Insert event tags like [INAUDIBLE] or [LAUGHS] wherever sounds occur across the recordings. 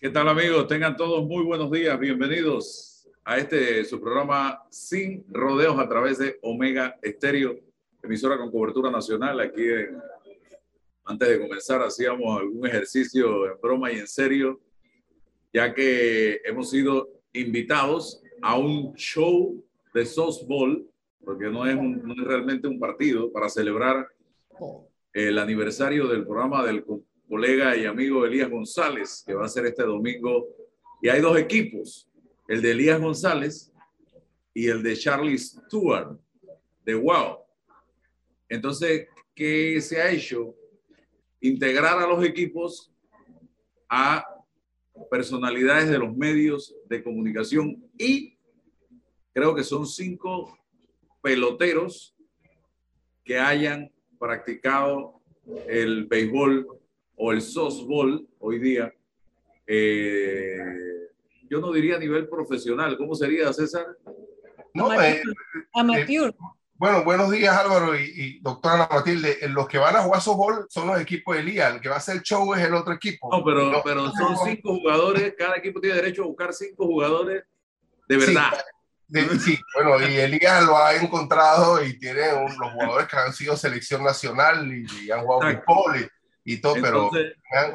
¿Qué tal amigos? Tengan todos muy buenos días. Bienvenidos a este su programa Sin Rodeos a través de Omega Estéreo, emisora con cobertura nacional. Aquí antes de comenzar hacíamos algún ejercicio en broma y en serio, ya que hemos sido invitados a un show de softball, porque no es, no es realmente un partido, para celebrar el aniversario del programa del colega y amigo Elías González, que va a ser este domingo. Y hay dos equipos, el de Elías González y el de Charlie Stewart, de Wow. Entonces, ¿qué se ha hecho? Integrar a los equipos a personalidades de los medios de comunicación y creo que son cinco peloteros que hayan practicado el béisbol o el softball hoy día, eh, yo no diría a nivel profesional. ¿Cómo sería, César? No, eh, amateur. Eh, bueno, buenos días Álvaro y, doctora Ana Matilde. Los que van a jugar softball son los equipos de Lía. El que va a hacer el show es el otro equipo. No, pero, pero son cinco jugadores. Cada equipo tiene derecho a buscar cinco jugadores de verdad. Sí, bueno, y Elías lo ha encontrado y tiene los jugadores que han sido selección nacional y, han jugado fútbol y todo, pero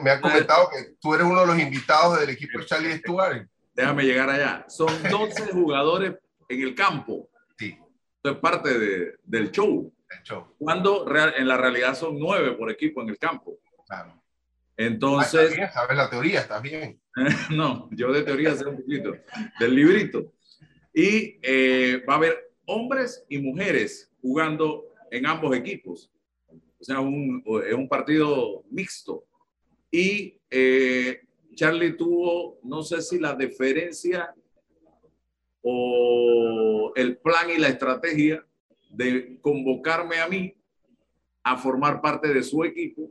me han, comentado que tú eres uno de los invitados del equipo de Charlie Stuart. Déjame llegar allá. Son 12 [LAUGHS] jugadores en el campo. Sí. Esto es parte de, del show. El show. Cuando en la realidad son nueve por equipo en el campo. Claro. Entonces. Ah, bien, sabes la teoría, está bien. [LAUGHS] no, yo de teoría sé un poquito. Del librito. Y eh, va a haber hombres y mujeres jugando en ambos equipos sea, un, es un partido mixto. Y eh, Charlie tuvo, no sé si la deferencia o el plan y la estrategia de convocarme a mí a formar parte de su equipo.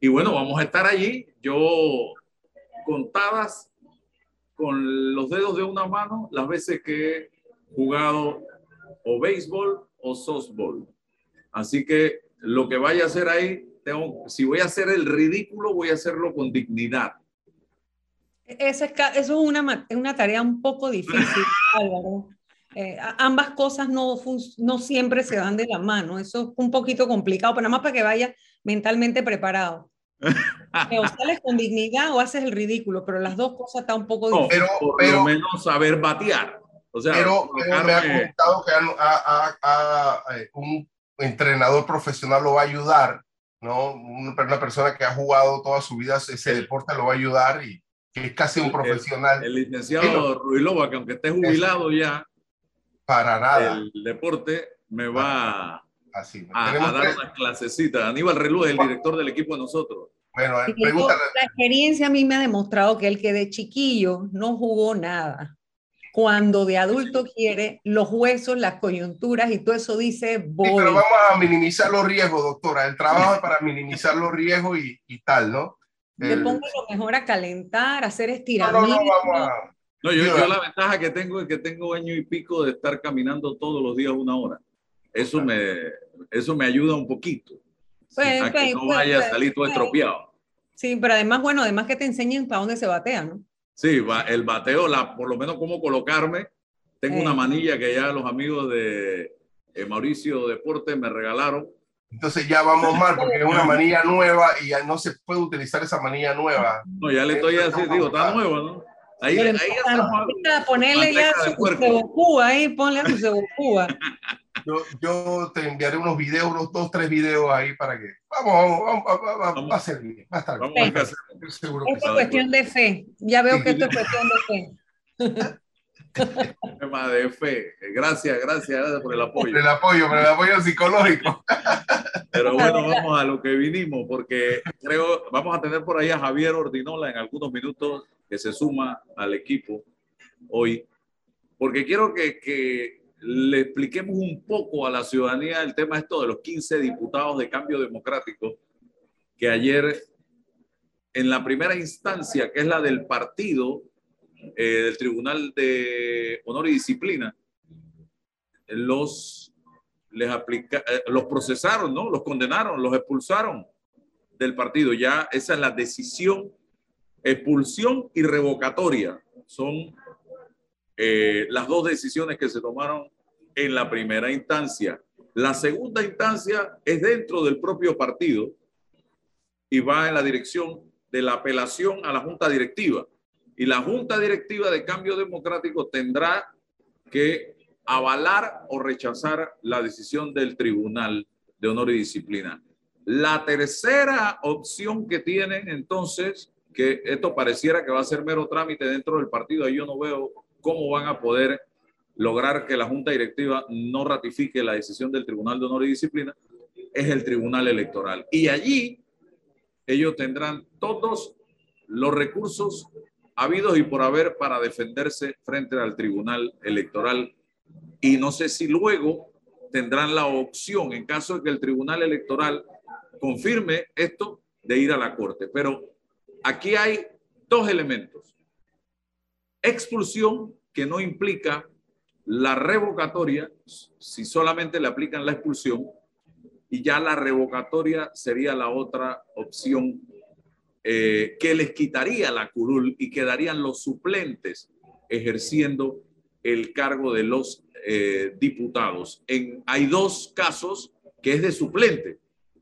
Y bueno, vamos a estar allí. Yo contadas con los dedos de una mano las veces que he jugado o béisbol o softball. Así que lo que vaya a hacer ahí, tengo, si voy a hacer el ridículo, voy a hacerlo con dignidad. Eso es, eso es una, una tarea un poco difícil, [LAUGHS] Álvaro. Eh, ambas cosas no, no siempre se dan de la mano. Eso es un poquito complicado, pero nada más para que vaya mentalmente preparado. [LAUGHS] o sales con dignidad o haces el ridículo, pero las dos cosas están un poco difíciles. pero, por lo menos saber batear. O sea, pero, me ha comentado que eh, un entrenador profesional lo va a ayudar, ¿no? Una, persona que ha jugado toda su vida ese deporte lo va a ayudar y que es casi un profesional. El, licenciado Ruilova, que aunque esté jubilado ya, para nada. El deporte me va Así, a, dar una clasecita. Aníbal Relú es el director del equipo de nosotros. Bueno, La experiencia a mí me ha demostrado que el que de chiquillo no jugó nada cuando de adulto quiere, los huesos, las coyunturas y todo eso dice voy. Sí, pero vamos a minimizar los riesgos, doctora. El trabajo es para minimizar los riesgos y, y tal, ¿no? Le pongo lo mejor a calentar, a hacer estiramientos. No, no, no, vamos a... No, yo, yo, la ventaja que tengo es que tengo año y pico de estar caminando todos los días una hora. Eso me, eso me ayuda un poquito. Pues, a que pues, no pues, vaya a salir todo estropeado. Sí, pero además, bueno, además que te enseñen para dónde se batea, ¿no? Sí, va, el bateo, la, por lo menos cómo colocarme. Tengo una manilla que ya los amigos de eh, Mauricio Deporte me regalaron. Entonces ya vamos mal porque es una manilla nueva y ya no se puede utilizar esa manilla nueva. No, ya le estoy haciendo, digo, está nueva, ¿no? Ahí, ahí está. Ponerle ya su cebocúa ahí, ponle a su cebocúa. [LAUGHS] Yo, yo, te enviaré unos videos, unos dos, tres videos ahí para que. Vamos, vamos, vamos, va a ser bien, va a estar bien. Esto es cuestión de fe. Ya veo que esto es cuestión de fe. [LAUGHS] Tema de fe. Gracias, gracias, gracias por el apoyo. Por el apoyo, por el apoyo psicológico. Pero [LAUGHS] bueno, vamos a lo que vinimos, porque creo, vamos a tener por ahí a Javier Ordinola en algunos minutos que se suma al equipo hoy, porque quiero que, que le expliquemos un poco a la ciudadanía el tema esto de los 15 diputados de cambio democrático que ayer en la primera instancia, que es la del partido eh, del Tribunal de Honor y Disciplina, los, les aplica, eh, los procesaron, ¿no? Los condenaron, los expulsaron del partido. Ya esa es la decisión Expulsión y revocatoria son eh, las dos decisiones que se tomaron en la primera instancia. La segunda instancia es dentro del propio partido y va en la dirección de la apelación a la junta directiva. Y la junta directiva de cambio democrático tendrá que avalar o rechazar la decisión del tribunal de honor y disciplina. La tercera opción que tienen entonces, que esto pareciera que va a ser mero trámite dentro del partido, ahí yo no veo cómo van a poder lograr que la Junta Directiva no ratifique la decisión del Tribunal de Honor y Disciplina, es el Tribunal Electoral. Y allí ellos tendrán todos los recursos habidos y por haber para defenderse frente al Tribunal Electoral. Y no sé si luego tendrán la opción, en caso de que el Tribunal Electoral confirme esto, de ir a la Corte. Pero aquí hay dos elementos. Expulsión, que no implica la revocatoria, si solamente le aplican la expulsión, y ya la revocatoria sería la otra opción eh, que les quitaría la curul y quedarían los suplentes ejerciendo el cargo de los eh, diputados. En, hay dos casos que es de suplente.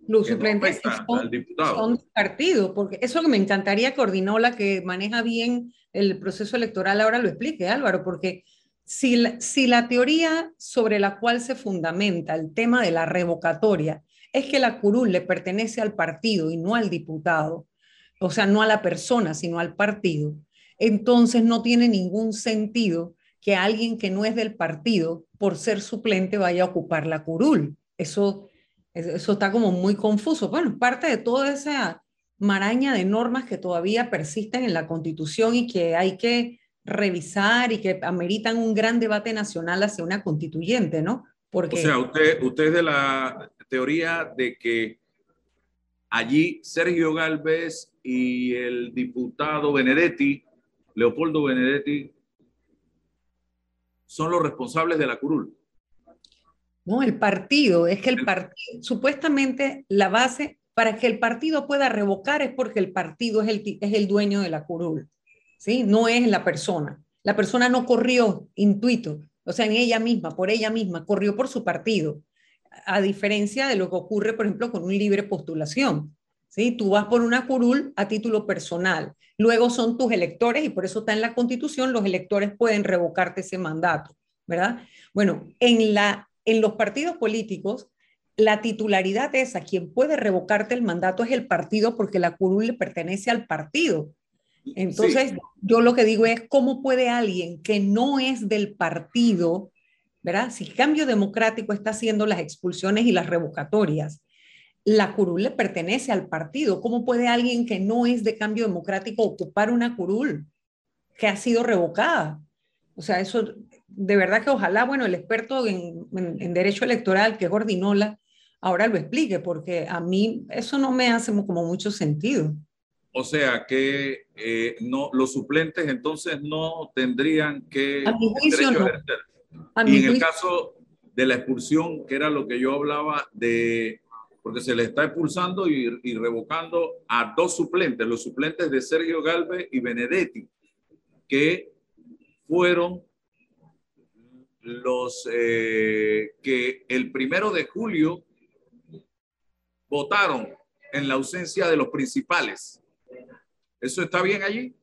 Los suplentes son, son partido, porque eso que me encantaría que la que maneja bien el proceso electoral, ahora lo explique Álvaro, porque si la, si la teoría sobre la cual se fundamenta el tema de la revocatoria es que la curul le pertenece al partido y no al diputado, o sea, no a la persona, sino al partido, entonces no tiene ningún sentido que alguien que no es del partido, por ser suplente, vaya a ocupar la curul. Eso, eso está como muy confuso. Bueno, parte de toda esa maraña de normas que todavía persisten en la Constitución y que hay que revisar y que ameritan un gran debate nacional hacia una constituyente, ¿no? Porque... O sea, usted, usted es de la teoría de que allí Sergio Galvez y el diputado Benedetti, Leopoldo Benedetti, son los responsables de la curul. No, el partido, es que el partido, supuestamente la base para que el partido pueda revocar es porque el partido es el, es el dueño de la curul. ¿sí? No es la persona. La persona no corrió intuito, o sea, ni ella misma, por ella misma, corrió por su partido, a diferencia de lo que ocurre, por ejemplo, con un libre postulación. ¿sí? Tú vas por una curul a título personal, luego son tus electores y por eso está en la constitución, los electores pueden revocarte ese mandato, ¿verdad? Bueno, en, la, en los partidos políticos, la titularidad es a quien puede revocarte el mandato es el partido porque la curul le pertenece al partido. Entonces, yo lo que digo es, ¿cómo puede alguien que no es del partido, ¿verdad? Si Cambio Democrático está haciendo las expulsiones y las revocatorias, la curul le pertenece al partido. ¿Cómo puede alguien que no es de Cambio Democrático ocupar una curul que ha sido revocada? O sea, eso, de verdad que ojalá, bueno, el experto en, en derecho electoral, que es Gordinola, ahora lo explique, porque a mí eso no me hace como mucho sentido. O sea que eh, no, los suplentes entonces no tendrían que... A mi juicio no. y en el caso de la expulsión, que era lo que yo hablaba de, porque se le está expulsando y, y revocando a dos suplentes, los suplentes de Sergio Galvez y Benedetti, que fueron los eh, que el primero de julio votaron en la ausencia de los principales. ¿Eso está bien allí?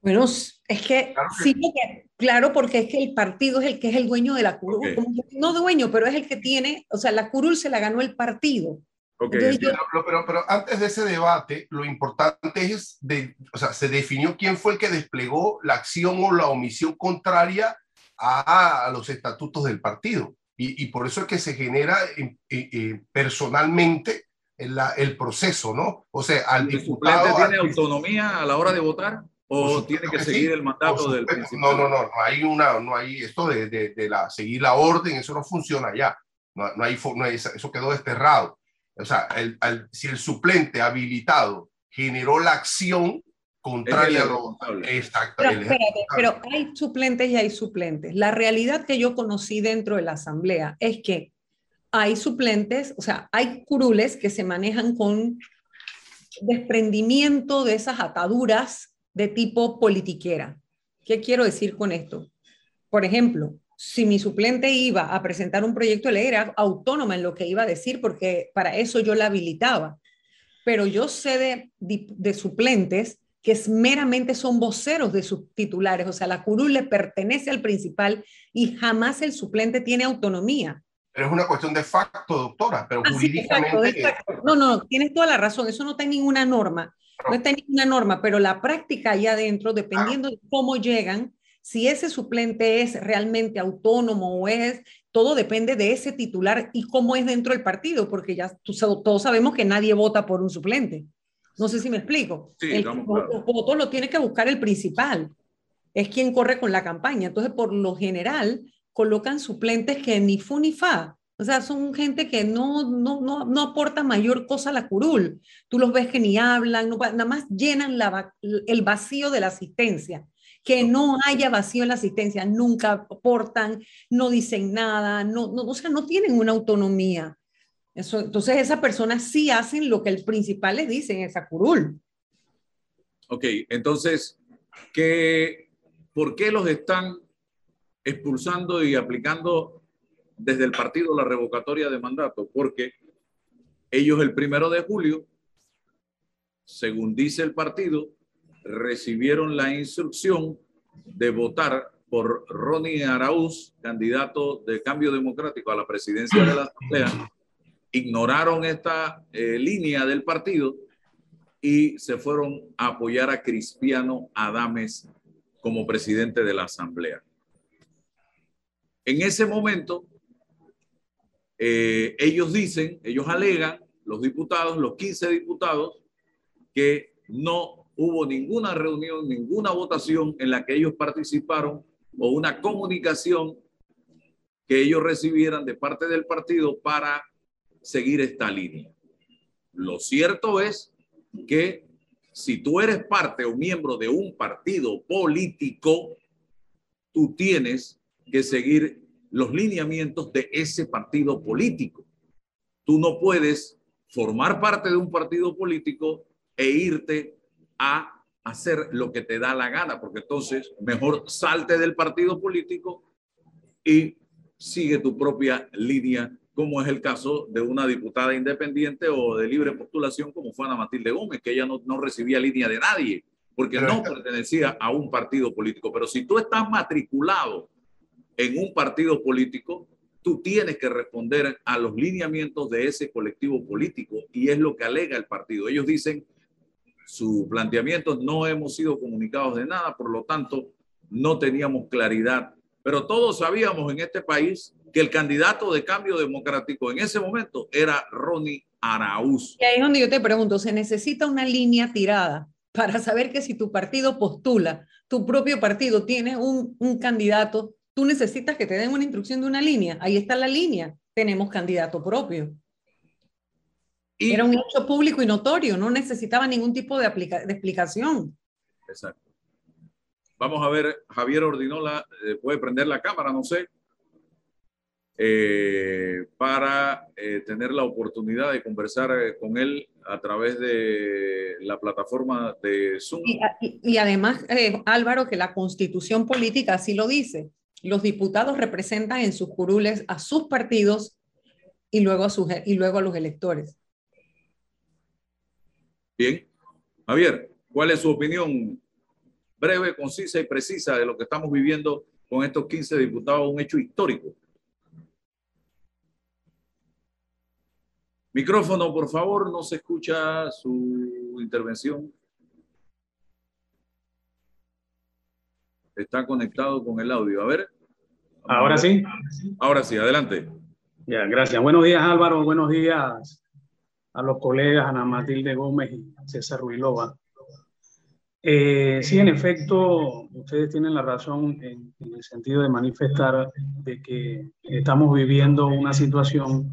Bueno, es que claro, sí, claro, porque es que el partido es el que es el dueño de la curul. No dueño, pero es el que tiene, o sea, la curul se la ganó el partido. Okay. pero, pero, antes de ese debate, lo importante es, de, o sea, se definió quién fue el que desplegó la acción o la omisión contraria a, a los estatutos del partido. Y, y, por eso es que se genera eh, eh, personalmente el, proceso, ¿no? O sea, al diputado... tiene autonomía a la hora de votar? ¿O tiene que, seguir el mandato del principal? No, no, no, no hay una, no hay esto de, de, la, seguir la orden, eso no funciona ya. No, no, hay, no hay, eso quedó desterrado. O sea, el, si el suplente habilitado generó la acción contraria a lo exacto. Pero, pero hay suplentes y hay suplentes. La realidad que yo conocí dentro de la asamblea es que hay suplentes, o sea, hay curules que se manejan con desprendimiento de esas ataduras de tipo politiquera. ¿Qué quiero decir con esto? Por ejemplo, si mi suplente iba a presentar un proyecto de ley, era autónoma en lo que iba a decir, porque para eso yo la habilitaba. Pero yo sé de, de, suplentes que es, meramente son voceros de sus titulares, o sea, la curul le pertenece al principal y jamás el suplente tiene autonomía. Pero es una cuestión de facto, doctora, pero ah, jurídicamente... No, no, tienes toda la razón, eso no está en ninguna norma, no, está en ninguna norma, pero la práctica allá adentro, dependiendo de cómo llegan, si ese suplente es realmente autónomo o es, todo depende de ese titular y cómo es dentro del partido, porque ya todos sabemos que nadie vota por un suplente. No sé si me explico. Sí, el voto lo tiene que buscar el principal. Es quien corre con la campaña. Entonces, por lo general, colocan suplentes que ni fu ni fa. O sea, son gente que no, no, no, no aporta mayor cosa a la curul. Tú los ves que ni hablan, nada más llenan la, el vacío de la asistencia que no haya vacío en la asistencia, nunca aportan, no dicen nada, no, no, o sea, no tienen una autonomía. Eso, entonces esas personas sí hacen lo que el principal les dice en esa curul. Ok, entonces, ¿qué, ¿por qué los están expulsando y aplicando desde el partido la revocatoria de mandato? Porque ellos el primero de julio, según dice el partido, recibieron la instrucción de votar por Ronnie Araúz, candidato de Cambio Democrático a la presidencia de la Asamblea, ignoraron esta eh, línea del partido y se fueron a apoyar a Cristiano Adames como presidente de la Asamblea. En ese momento, eh, ellos dicen, ellos alegan, los diputados, los 15 diputados, que no hubo ninguna reunión, ninguna votación en la que ellos participaron o una comunicación que ellos recibieran de parte del partido para seguir esta línea. Lo cierto es que si tú eres parte o miembro de un partido político, tú tienes que seguir los lineamientos de ese partido político. Tú no puedes formar parte de un partido político e irte a hacer lo que te da la gana, porque entonces mejor salte del partido político y sigue tu propia línea, como es el caso de una diputada independiente o de libre postulación como fue Ana Matilde Gómez, que ella no, no recibía línea de nadie, porque no pertenecía a un partido político. Pero si tú estás matriculado en un partido político, tú tienes que responder a los lineamientos de ese colectivo político y es lo que alega el partido. Ellos dicen su planteamiento, no hemos sido comunicados de nada, por lo tanto, no teníamos claridad. Pero todos sabíamos en este país que el candidato de cambio democrático en ese momento era Ronnie Araúz. Y ahí es donde yo te pregunto, ¿se necesita una línea tirada para saber que si tu partido postula, tu propio partido tiene un, un candidato, tú necesitas que te den una instrucción de una línea? Ahí está la línea, tenemos candidato propio. Era un hecho público y notorio, no necesitaba ningún tipo de, de explicación. Exacto. Vamos a ver, Javier Ordinola eh, puede prender la cámara, no sé, eh, para eh, tener la oportunidad de conversar con él a través de la plataforma de Zoom. Y, además, Álvaro, que la constitución política así lo dice. Los diputados representan en sus curules a sus partidos y luego a, sus, y luego a los electores. Bien. Javier, ¿cuál es su opinión breve, concisa y precisa de lo que estamos viviendo con estos 15 diputados, un hecho histórico? Micrófono, por favor, no se escucha su intervención. Está conectado con el audio. A ver. Ahora sí. Ahora sí, adelante. Ya, gracias. Buenos días, Álvaro. Buenos días, a los colegas Ana Matilde Gómez y César Ruilova. Eh, sí, en efecto, ustedes tienen la razón en, el sentido de manifestar de que estamos viviendo una situación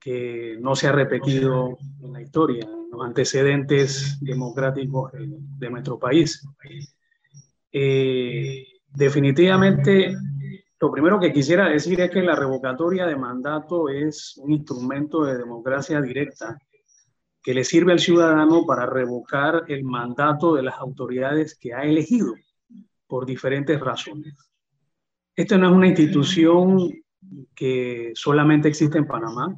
que no se ha repetido en la historia, en los antecedentes democráticos de, nuestro país. Eh, definitivamente lo primero que quisiera decir es que la revocatoria de mandato es un instrumento de democracia directa que le sirve al ciudadano para revocar el mandato de las autoridades que ha elegido por diferentes razones. Esta no es una institución que solamente existe en Panamá,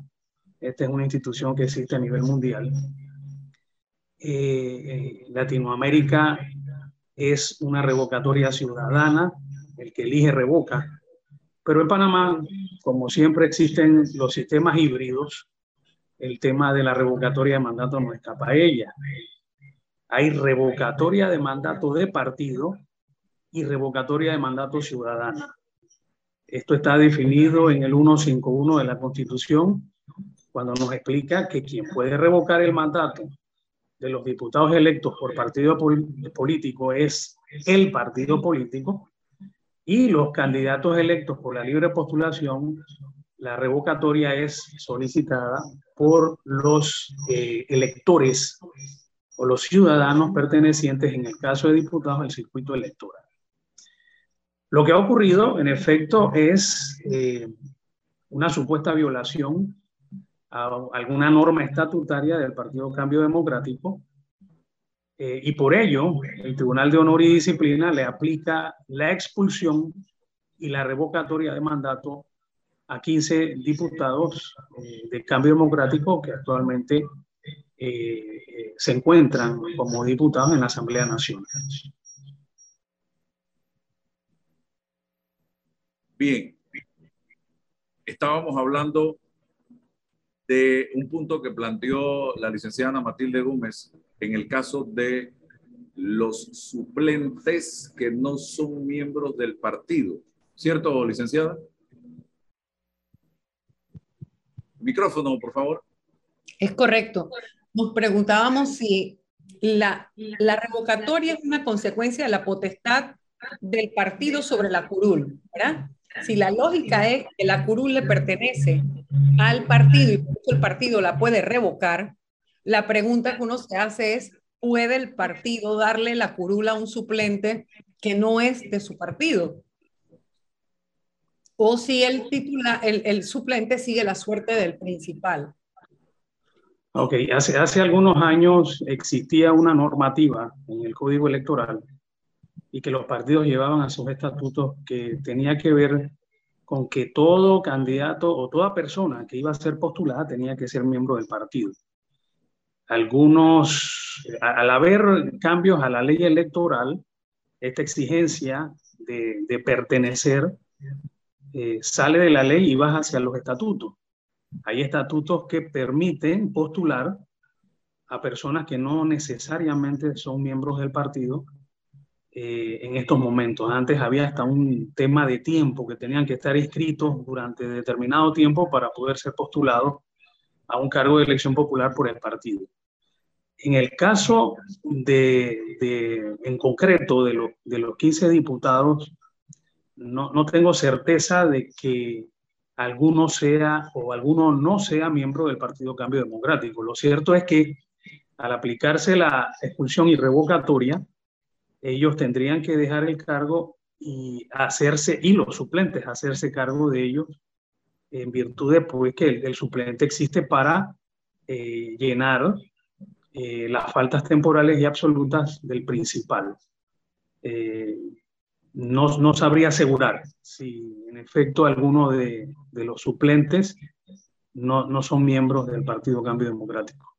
esta es una institución que existe a nivel mundial. Eh, eh, Latinoamérica es una revocatoria ciudadana, el que elige revoca, pero en Panamá, como siempre existen los sistemas híbridos, el tema de la revocatoria de mandato no escapa a ella. Hay revocatoria de mandato de partido y revocatoria de mandato ciudadana. Esto está definido en el 151 de la Constitución, cuando nos explica que quien puede revocar el mandato de los diputados electos por partido político es el partido político y los candidatos electos por la libre postulación la revocatoria es solicitada por los eh, electores o los ciudadanos pertenecientes, en el caso de diputados, al circuito electoral. Lo que ha ocurrido, en efecto, es eh, una supuesta violación a alguna norma estatutaria del Partido Cambio Democrático eh, y por ello el Tribunal de Honor y Disciplina le aplica la expulsión y la revocatoria de mandato a 15 diputados eh, de Cambio Democrático que actualmente eh, se encuentran como diputados en la Asamblea Nacional. Bien, estábamos hablando de un punto que planteó la licenciada Ana Matilde Gómez en el caso de los suplentes que no son miembros del partido. ¿Cierto, licenciada? Micrófono, por favor. Es correcto. Nos preguntábamos si la, la revocatoria es una consecuencia de la potestad del partido sobre la curul, ¿verdad? Si la lógica es que la curul le pertenece al partido y el partido la puede revocar, la pregunta que uno se hace es, ¿puede el partido darle la curul a un suplente que no es de su partido? o si el, titular, el, suplente sigue la suerte del principal. Ok, hace, hace algunos años existía una normativa en el Código Electoral y que los partidos llevaban a sus estatutos que tenía que ver con que todo candidato o toda persona que iba a ser postulada tenía que ser miembro del partido. Algunos, al haber cambios a la ley electoral, esta exigencia de, pertenecer eh, sale de la ley y vas hacia los estatutos. Hay estatutos que permiten postular a personas que no necesariamente son miembros del partido eh, en estos momentos. Antes había hasta un tema de tiempo que tenían que estar inscritos durante determinado tiempo para poder ser postulados a un cargo de elección popular por el partido. En el caso de, de en concreto de, de los 15 diputados no, no tengo certeza de que alguno sea o alguno no sea miembro del Partido Cambio Democrático. Lo cierto es que al aplicarse la expulsión irrevocatoria, ellos tendrían que dejar el cargo y hacerse, y los suplentes hacerse cargo de ellos en virtud de pues, que el, suplente existe para eh, llenar eh, las faltas temporales y absolutas del principal. Eh, no, no sabría asegurar si en efecto alguno de, de los suplentes no, no son miembros del Partido Cambio Democrático.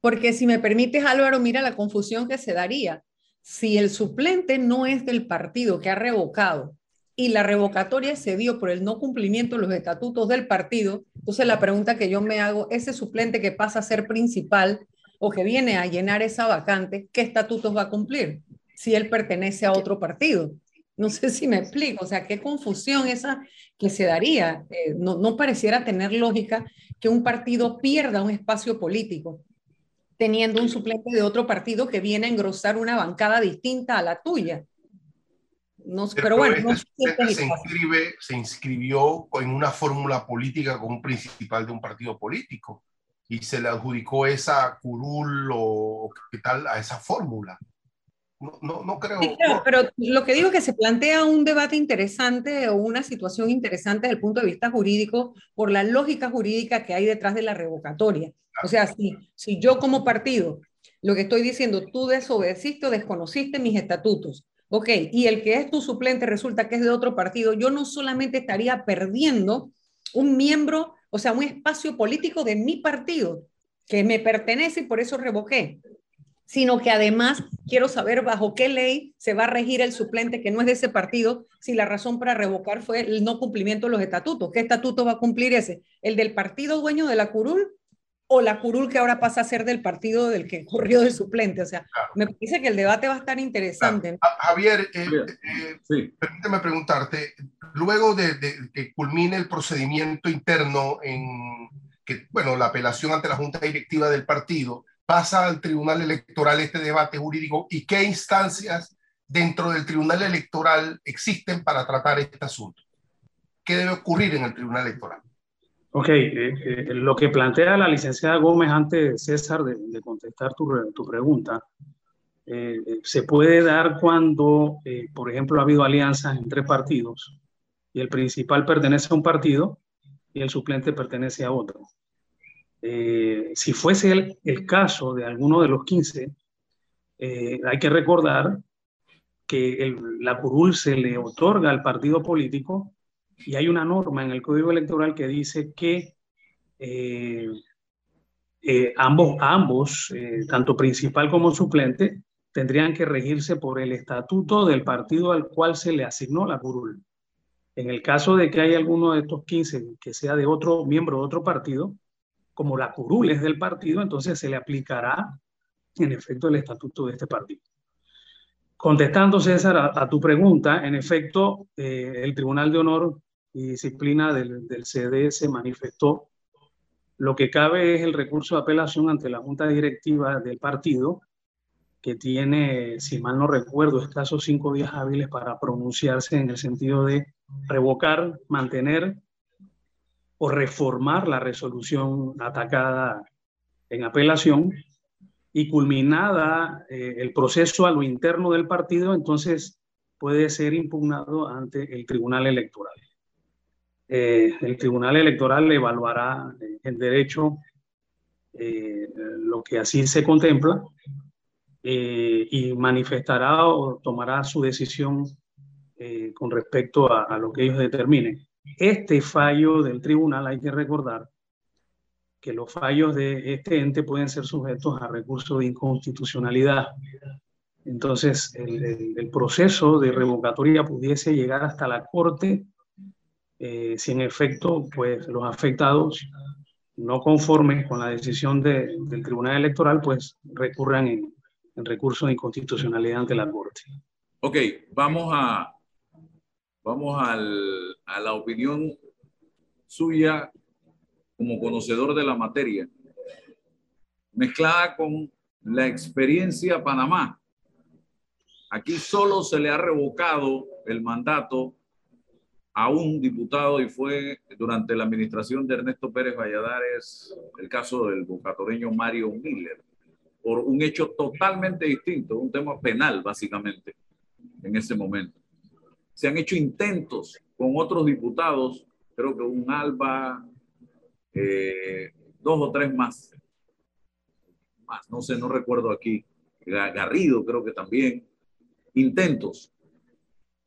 Porque si me permites, Álvaro, mira la confusión que se daría. Si el suplente no es del partido que ha revocado y la revocatoria se dio por el no cumplimiento de los estatutos del partido, entonces la pregunta que yo me hago, ese suplente que pasa a ser principal o que viene a llenar esa vacante, ¿qué estatutos va a cumplir? si él pertenece a otro partido. No sé si me explico, o sea, qué confusión esa que se daría. Eh, no, no pareciera tener lógica que un partido pierda un espacio político teniendo un suplente de otro partido que viene a engrosar una bancada distinta a la tuya. No, pero bueno, no sé se, inscribe, se inscribió en una fórmula política con un principal de un partido político y se le adjudicó esa curul o qué tal a esa fórmula. no, no creo. pero lo que digo es que se plantea un debate interesante o una situación interesante desde el punto de vista jurídico por la lógica jurídica que hay detrás de la revocatoria. O sea, si, si yo como partido, lo que estoy diciendo, tú desobedeciste o desconociste mis estatutos, ok, y el que es tu suplente resulta que es de otro partido, yo no solamente estaría perdiendo un miembro, o sea, un espacio político de mi partido que me pertenece y por eso revoqué, sino que además quiero saber bajo qué ley se va a regir el suplente que no es de ese partido si la razón para revocar fue el no cumplimiento de los estatutos. ¿Qué estatuto va a cumplir ese? ¿El del partido dueño de la curul o la curul que ahora pasa a ser del partido del que corrió de suplente? O sea, me parece que el debate va a estar interesante. Javier, eh, eh, permíteme preguntarte, luego de, de, que culmine el procedimiento interno en que, bueno, la apelación ante la Junta Directiva del partido, pasa al Tribunal Electoral este debate jurídico y qué instancias dentro del Tribunal Electoral existen para tratar este asunto. ¿Qué debe ocurrir en el Tribunal Electoral? Ok, eh, eh, lo que plantea la licenciada Gómez antes, César, de, contestar tu, tu pregunta, eh, se puede dar cuando, por ejemplo, ha habido alianzas entre partidos y el principal pertenece a un partido y el suplente pertenece a otro. Si fuese el, el, caso de alguno de los 15, eh, hay que recordar que la curul se le otorga al partido político y hay una norma en el Código Electoral que dice que eh, ambos, ambos tanto principal como suplente, tendrían que regirse por el estatuto del partido al cual se le asignó la curul. En el caso de que haya alguno de estos 15 que sea de otro miembro de otro partido, como la curul es del partido, entonces se le aplicará en efecto el estatuto de este partido. Contestando, César, a, tu pregunta, en efecto, eh, el Tribunal de Honor y Disciplina del, del CD se manifestó. Lo que cabe es el recurso de apelación ante la Junta Directiva del partido, que tiene, si mal no recuerdo, escasos cinco días hábiles para pronunciarse en el sentido de revocar, mantener o reformar la resolución atacada en apelación y culminada eh, el proceso a lo interno del partido, entonces puede ser impugnado ante el Tribunal Electoral. Eh, el Tribunal Electoral evaluará eh, en derecho lo que así se contempla y manifestará o tomará su decisión con respecto a, a lo que ellos determinen. Este fallo del tribunal hay que recordar que los fallos de este ente pueden ser sujetos a recursos de inconstitucionalidad. Entonces, el, proceso de revocatoria pudiese llegar hasta la Corte eh, si en efecto pues, los afectados no conformes con la decisión del Tribunal Electoral, pues recurran en, en recurso de inconstitucionalidad ante la Corte. Ok, vamos a, vamos al, a la opinión suya como conocedor de la materia, mezclada con la experiencia Panamá. Aquí solo se le ha revocado el mandato a un diputado y fue durante la administración de Ernesto Pérez Valladares el caso del bocatoreño Mario Miller, por un hecho totalmente distinto, un tema penal básicamente en ese momento. Se han hecho intentos con otros diputados, creo que un Alba, eh, dos o tres más, más, no sé, no recuerdo aquí, Garrido creo que también, intentos.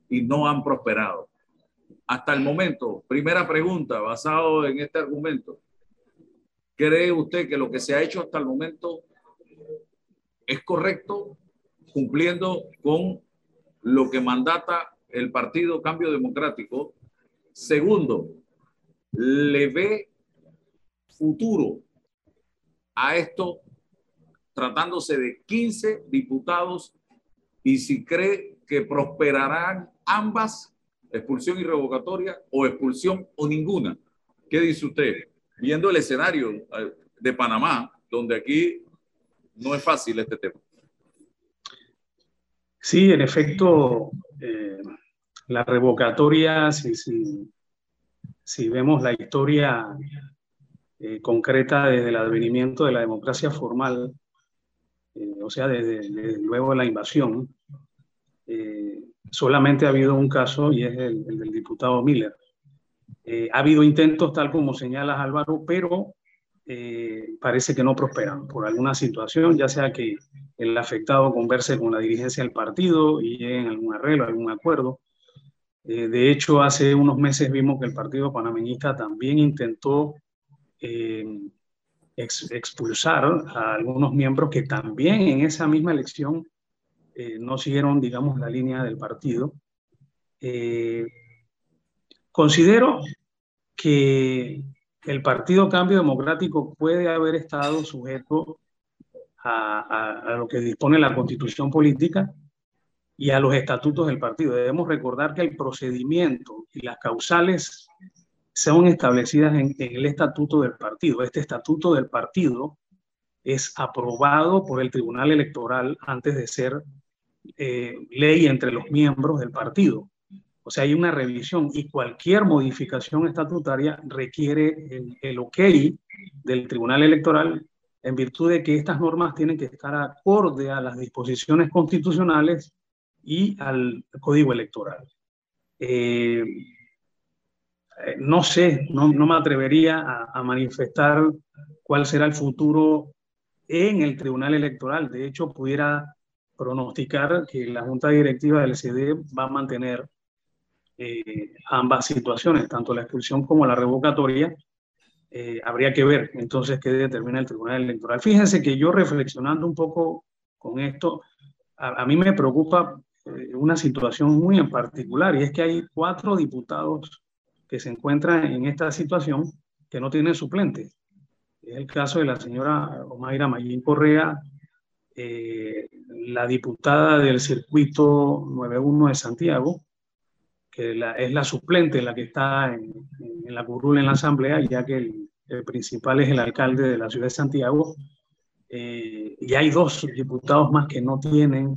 Y no han prosperado. Hasta el momento, primera pregunta, basado en este argumento, ¿cree usted que lo que se ha hecho hasta el momento es correcto, cumpliendo con lo que mandata el Partido Cambio Democrático. Segundo, le ve futuro a esto tratándose de 15 diputados y si cree que prosperarán ambas, expulsión y revocatoria o expulsión o ninguna. ¿Qué dice usted? Viendo el escenario eh, de Panamá, donde aquí no es fácil este tema. Sí, en efecto, eh, la revocatoria, si, si, vemos la historia eh, concreta desde el advenimiento de la democracia formal, o sea, desde, luego la invasión, solamente ha habido un caso y es el, el del diputado Miller. ha habido intentos, tal como señalas Álvaro, pero eh, parece que no prosperan por alguna situación, ya sea que el afectado converse con la dirigencia del partido y lleguen a algún arreglo, algún acuerdo. Eh, de hecho, hace unos meses vimos que el Partido Panameñista también intentó eh, expulsar a algunos miembros que también en esa misma elección no siguieron, digamos, la línea del partido. considero que el Partido Cambio Democrático puede haber estado sujeto a, lo que dispone la constitución política y a los estatutos del partido. Debemos recordar que el procedimiento y las causales son establecidas en, el estatuto del partido. Este estatuto del partido es aprobado por el Tribunal Electoral antes de ser eh, ley entre los miembros del partido. O sea, hay una revisión y cualquier modificación estatutaria requiere el, ok del Tribunal Electoral en virtud de que estas normas tienen que estar acorde a las disposiciones constitucionales y al código electoral. Eh, eh, no sé, no, me atrevería a, a, manifestar cuál será el futuro en el Tribunal Electoral. De hecho, pudiera pronosticar que la Junta Directiva del CD va a mantener eh, ambas situaciones, tanto la expulsión como la revocatoria, eh, habría que ver entonces qué determina el Tribunal Electoral. Fíjense que yo reflexionando un poco con esto, a, mí me preocupa eh, una situación muy en particular y es que hay cuatro diputados que se encuentran en esta situación que no tienen suplentes. Es el caso de la señora Omaira Mayín Correa, la diputada del circuito 91 de Santiago, que es la suplente la que está en, la curul en la asamblea, ya que el, principal es el alcalde de la ciudad de Santiago. Eh, y hay dos diputados más que no tienen,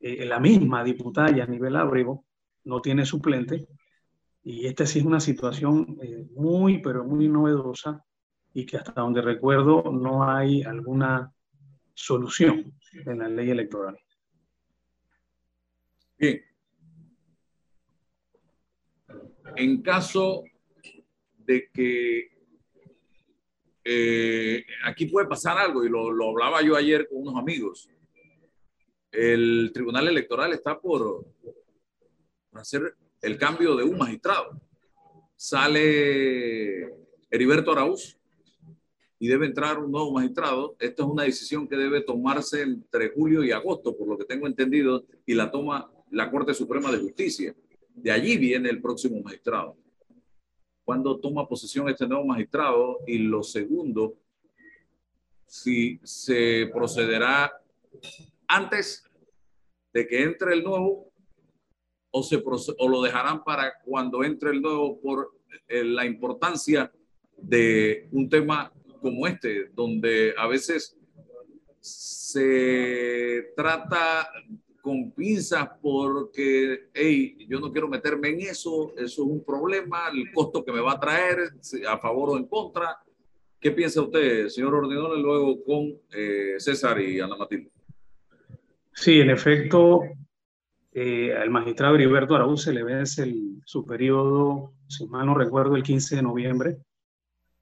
eh, la misma diputada y a nivel ábrego, no tiene suplente. Y esta sí es una situación eh, muy, pero muy novedosa y que hasta donde recuerdo no hay alguna solución en la ley electoral. Bien, en caso de que eh, aquí puede pasar algo, y lo, lo, hablaba yo ayer con unos amigos, el Tribunal Electoral está por, hacer el cambio de un magistrado. Sale Heriberto Araúz y debe entrar un nuevo magistrado. Esta es una decisión que debe tomarse entre julio y agosto, por lo que tengo entendido, y la toma la Corte Suprema de Justicia. De allí viene el próximo magistrado. Cuando toma posesión este nuevo magistrado? Y lo segundo, si se procederá antes de que entre el nuevo o, se o lo dejarán para cuando entre el nuevo por eh, la importancia de un tema como este, donde a veces se trata con pinzas porque, hey, yo no quiero meterme en eso, eso es un problema, el costo que me va a traer, a favor o en contra. ¿Qué piensa usted, señor Ordinón, luego con eh, César y Ana Matilde? Sí, en efecto, eh, al magistrado Heriberto Araúz se le vence el, su periodo, si mal no recuerdo, el 15 de noviembre.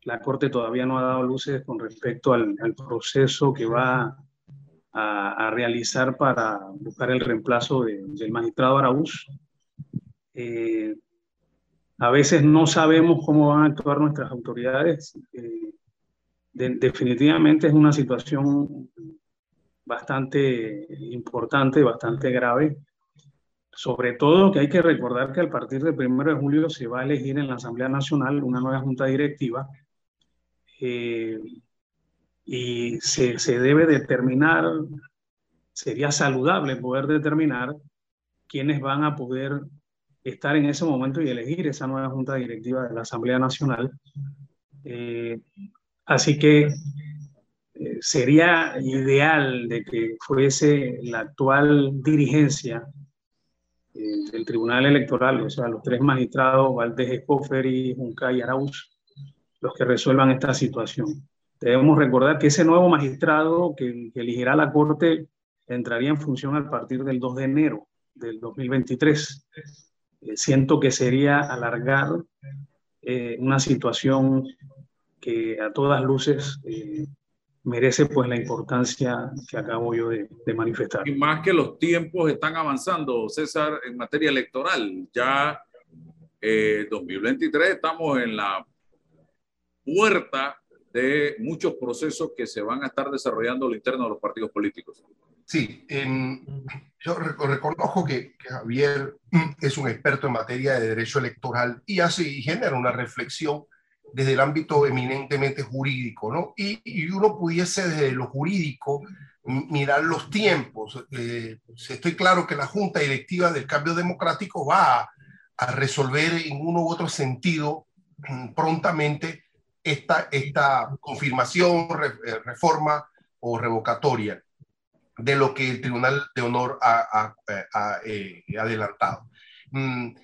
La Corte todavía no ha dado luces con respecto al, proceso que va a, realizar para buscar el reemplazo del magistrado Araúz. Eh, a veces no sabemos cómo van a actuar nuestras autoridades. Eh, definitivamente es una situación bastante importante, bastante grave. Sobre todo que hay que recordar que a partir del 1 de julio se va a elegir en la Asamblea Nacional una nueva junta directiva. Eh, y se, se debe determinar, sería saludable poder determinar quiénes van a poder estar en ese momento y elegir esa nueva junta directiva de la Asamblea Nacional. Eh, así que eh, sería ideal de que fuese la actual dirigencia del Tribunal Electoral, o sea, los tres magistrados, Valdés Escofer y Junca y Arauz, los que resuelvan esta situación Debemos recordar que ese nuevo magistrado que, elegirá la Corte entraría en función a partir del 2 de enero del 2023. Eh, siento que sería alargar eh, una situación que a todas luces eh, merece pues la importancia que acabo yo de, manifestar. Y más que los tiempos están avanzando, César, en materia electoral. Ya eh, 2023 estamos en la puerta de muchos procesos que se van a estar desarrollando al interno de los partidos políticos. Sí, yo reconozco que, Javier es un experto en materia de derecho electoral y hace y genera una reflexión desde el ámbito eminentemente jurídico, ¿no? Y, y uno pudiese desde lo jurídico mirar los tiempos. Eh, estoy claro que la Junta Directiva del Cambio Democrático va a, a resolver en uno u otro sentido mm, prontamente esta, esta confirmación, eh, reforma o revocatoria de lo que el Tribunal de Honor ha, eh, adelantado. Mm,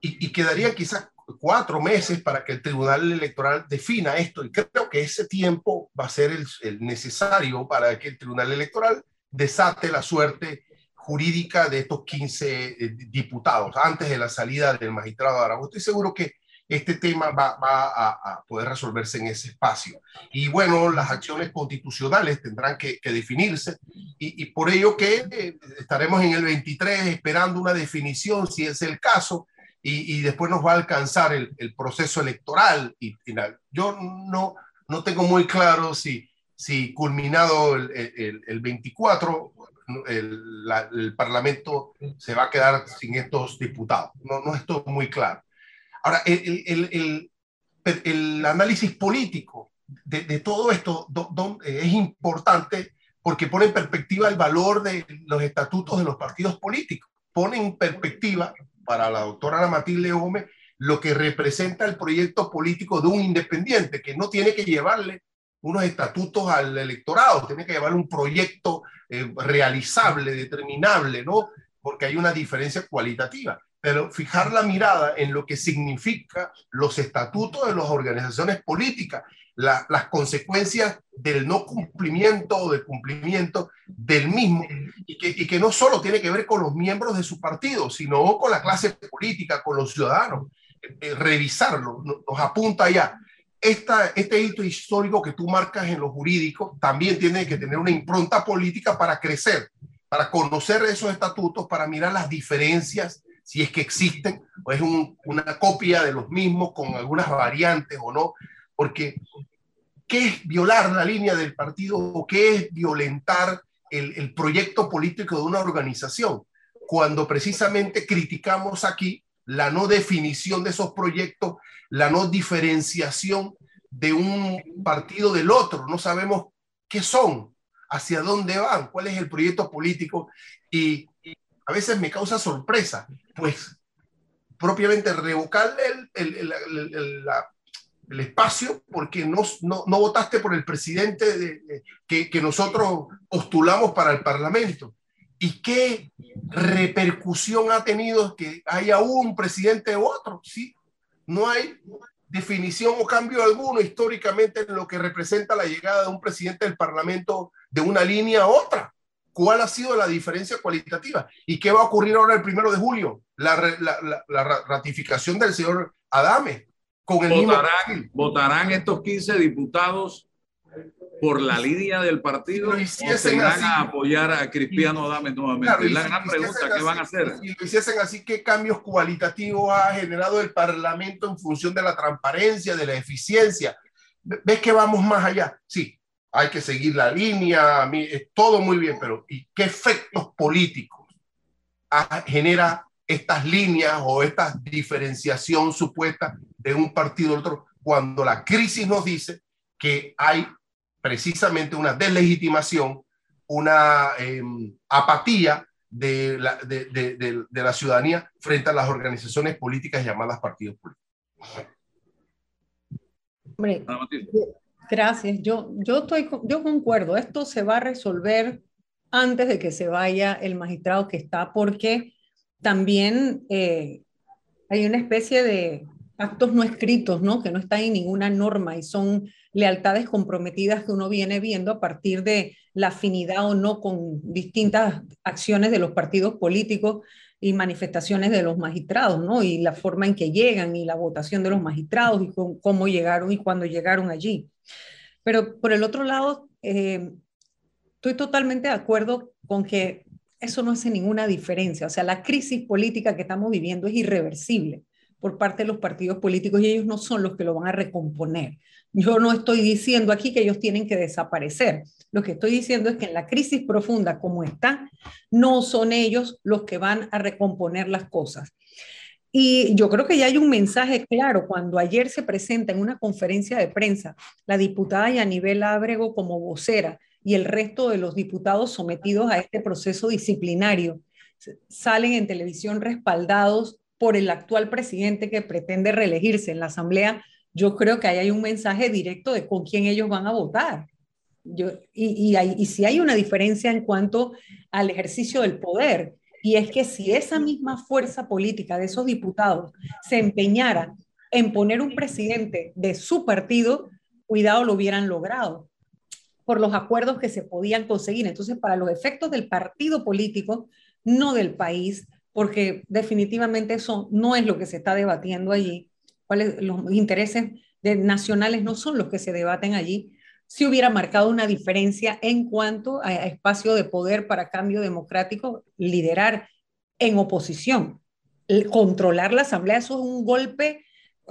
y, quedaría quizás cuatro meses para que el Tribunal Electoral defina esto y creo que ese tiempo va a ser el, necesario para que el Tribunal Electoral desate la suerte jurídica de estos 15 eh, diputados antes de la salida del magistrado Aragón. Estoy seguro que este tema va, a, poder resolverse en ese espacio. Y bueno, las acciones constitucionales tendrán que, definirse y, por ello que eh, estaremos en el 23 esperando una definición, si es el caso, y, después nos va a alcanzar el, proceso electoral y final. Yo no, no tengo muy claro si, si culminado el, el, el 24, el, el, Parlamento se va a quedar sin estos diputados. No, no estoy muy claro. Ahora, el, el análisis político de, de todo esto es importante porque pone en perspectiva el valor de los estatutos de los partidos políticos. Pone en perspectiva para la doctora Ana Matilde Gómez lo que representa el proyecto político de un independiente, que no tiene que llevarle unos estatutos al electorado, tiene que llevarle un proyecto eh, realizable, determinable, ¿no? Porque hay una diferencia cualitativa pero fijar la mirada en lo que significa los estatutos de las organizaciones políticas, las consecuencias del no cumplimiento o del cumplimiento del mismo, y que, y que, no solo tiene que ver con los miembros de su partido, sino con la clase política, con los ciudadanos. Eh, revisarlo nos apunta ya. Esta, este hito histórico que tú marcas en lo jurídico también tiene que tener una impronta política para crecer, para conocer esos estatutos, para mirar las diferencias si es que existen, o es una copia de los mismos con algunas variantes o no, porque ¿qué es violar la línea del partido o qué es violentar el, el proyecto político de una organización? Cuando precisamente criticamos aquí la no definición de esos proyectos, la no diferenciación de un partido del otro, no sabemos qué son, hacia dónde van, cuál es el proyecto político y a veces me causa sorpresa, pues propiamente revocarle el, el, el, espacio porque no, no, no, votaste por el presidente de, que, que nosotros postulamos para el Parlamento. ¿Y qué repercusión ha tenido que haya un presidente u otro? Sí, no hay definición o cambio alguno históricamente en lo que representa la llegada de un presidente del Parlamento de una línea a otra cuál ha sido la diferencia cualitativa y qué va a ocurrir ahora el primero de julio, la, la, ratificación del señor Adame con el ¿Votarán, ¿Votarán estos 15 diputados por la línea del partido o se van a apoyar a Cristiano Adame nuevamente? la gran pregunta que van a hacer. Si lo hiciesen así, ¿qué cambios cualitativos ha generado el Parlamento en función de la transparencia, de la eficiencia? ¿Ves que vamos más allá? Sí, hay que seguir la línea, es todo muy bien, pero ¿y qué efectos políticos genera estas líneas o esta diferenciación supuesta de un partido al otro cuando la crisis nos dice que hay precisamente una deslegitimación, una em, apatía de la, de, de, de la ciudadanía frente a las organizaciones políticas llamadas partidos políticos? Hombre, Gracias. Yo, yo, estoy, yo concuerdo. Esto se va a resolver antes de que se vaya el magistrado que está, porque también eh, hay una especie de actos no escritos, ¿no? Que no están en ninguna norma y son lealtades comprometidas que uno viene viendo a partir de la afinidad o no con distintas acciones de los partidos políticos y manifestaciones de los magistrados, ¿no? Y la forma en que llegan y la votación de los magistrados y cómo llegaron y cuándo llegaron allí. Pero por el otro lado, eh, estoy totalmente de acuerdo con que eso no hace ninguna diferencia. O sea, la crisis política que estamos viviendo es irreversible por parte de los partidos políticos y ellos no son los que lo van a recomponer. Yo no estoy diciendo aquí que ellos tienen que desaparecer. Lo que estoy diciendo es que en la crisis profunda como está, no son ellos los que van a recomponer las cosas. Y yo creo que ya hay un mensaje claro cuando ayer se presenta en una conferencia de prensa la diputada Yanibel Ábrego como vocera y el resto de los diputados sometidos a este proceso disciplinario salen en televisión respaldados por el actual presidente que pretende reelegirse en la Asamblea, yo creo que ahí hay un mensaje directo de con quién ellos van a votar. Yo, y, y, y si hay una diferencia en cuanto al ejercicio del poder, y es que si esa misma fuerza política de esos diputados se empeñara en poner un presidente de su partido, cuidado lo hubieran logrado por los acuerdos que se podían conseguir. Entonces, para los efectos del partido político, no del país, porque definitivamente eso no es lo que se está debatiendo allí. ¿Cuáles los intereses de, nacionales no son los que se debaten allí? Si hubiera marcado una diferencia en cuanto a, espacio de poder para cambio democrático, liderar en oposición, controlar la asamblea, eso es un golpe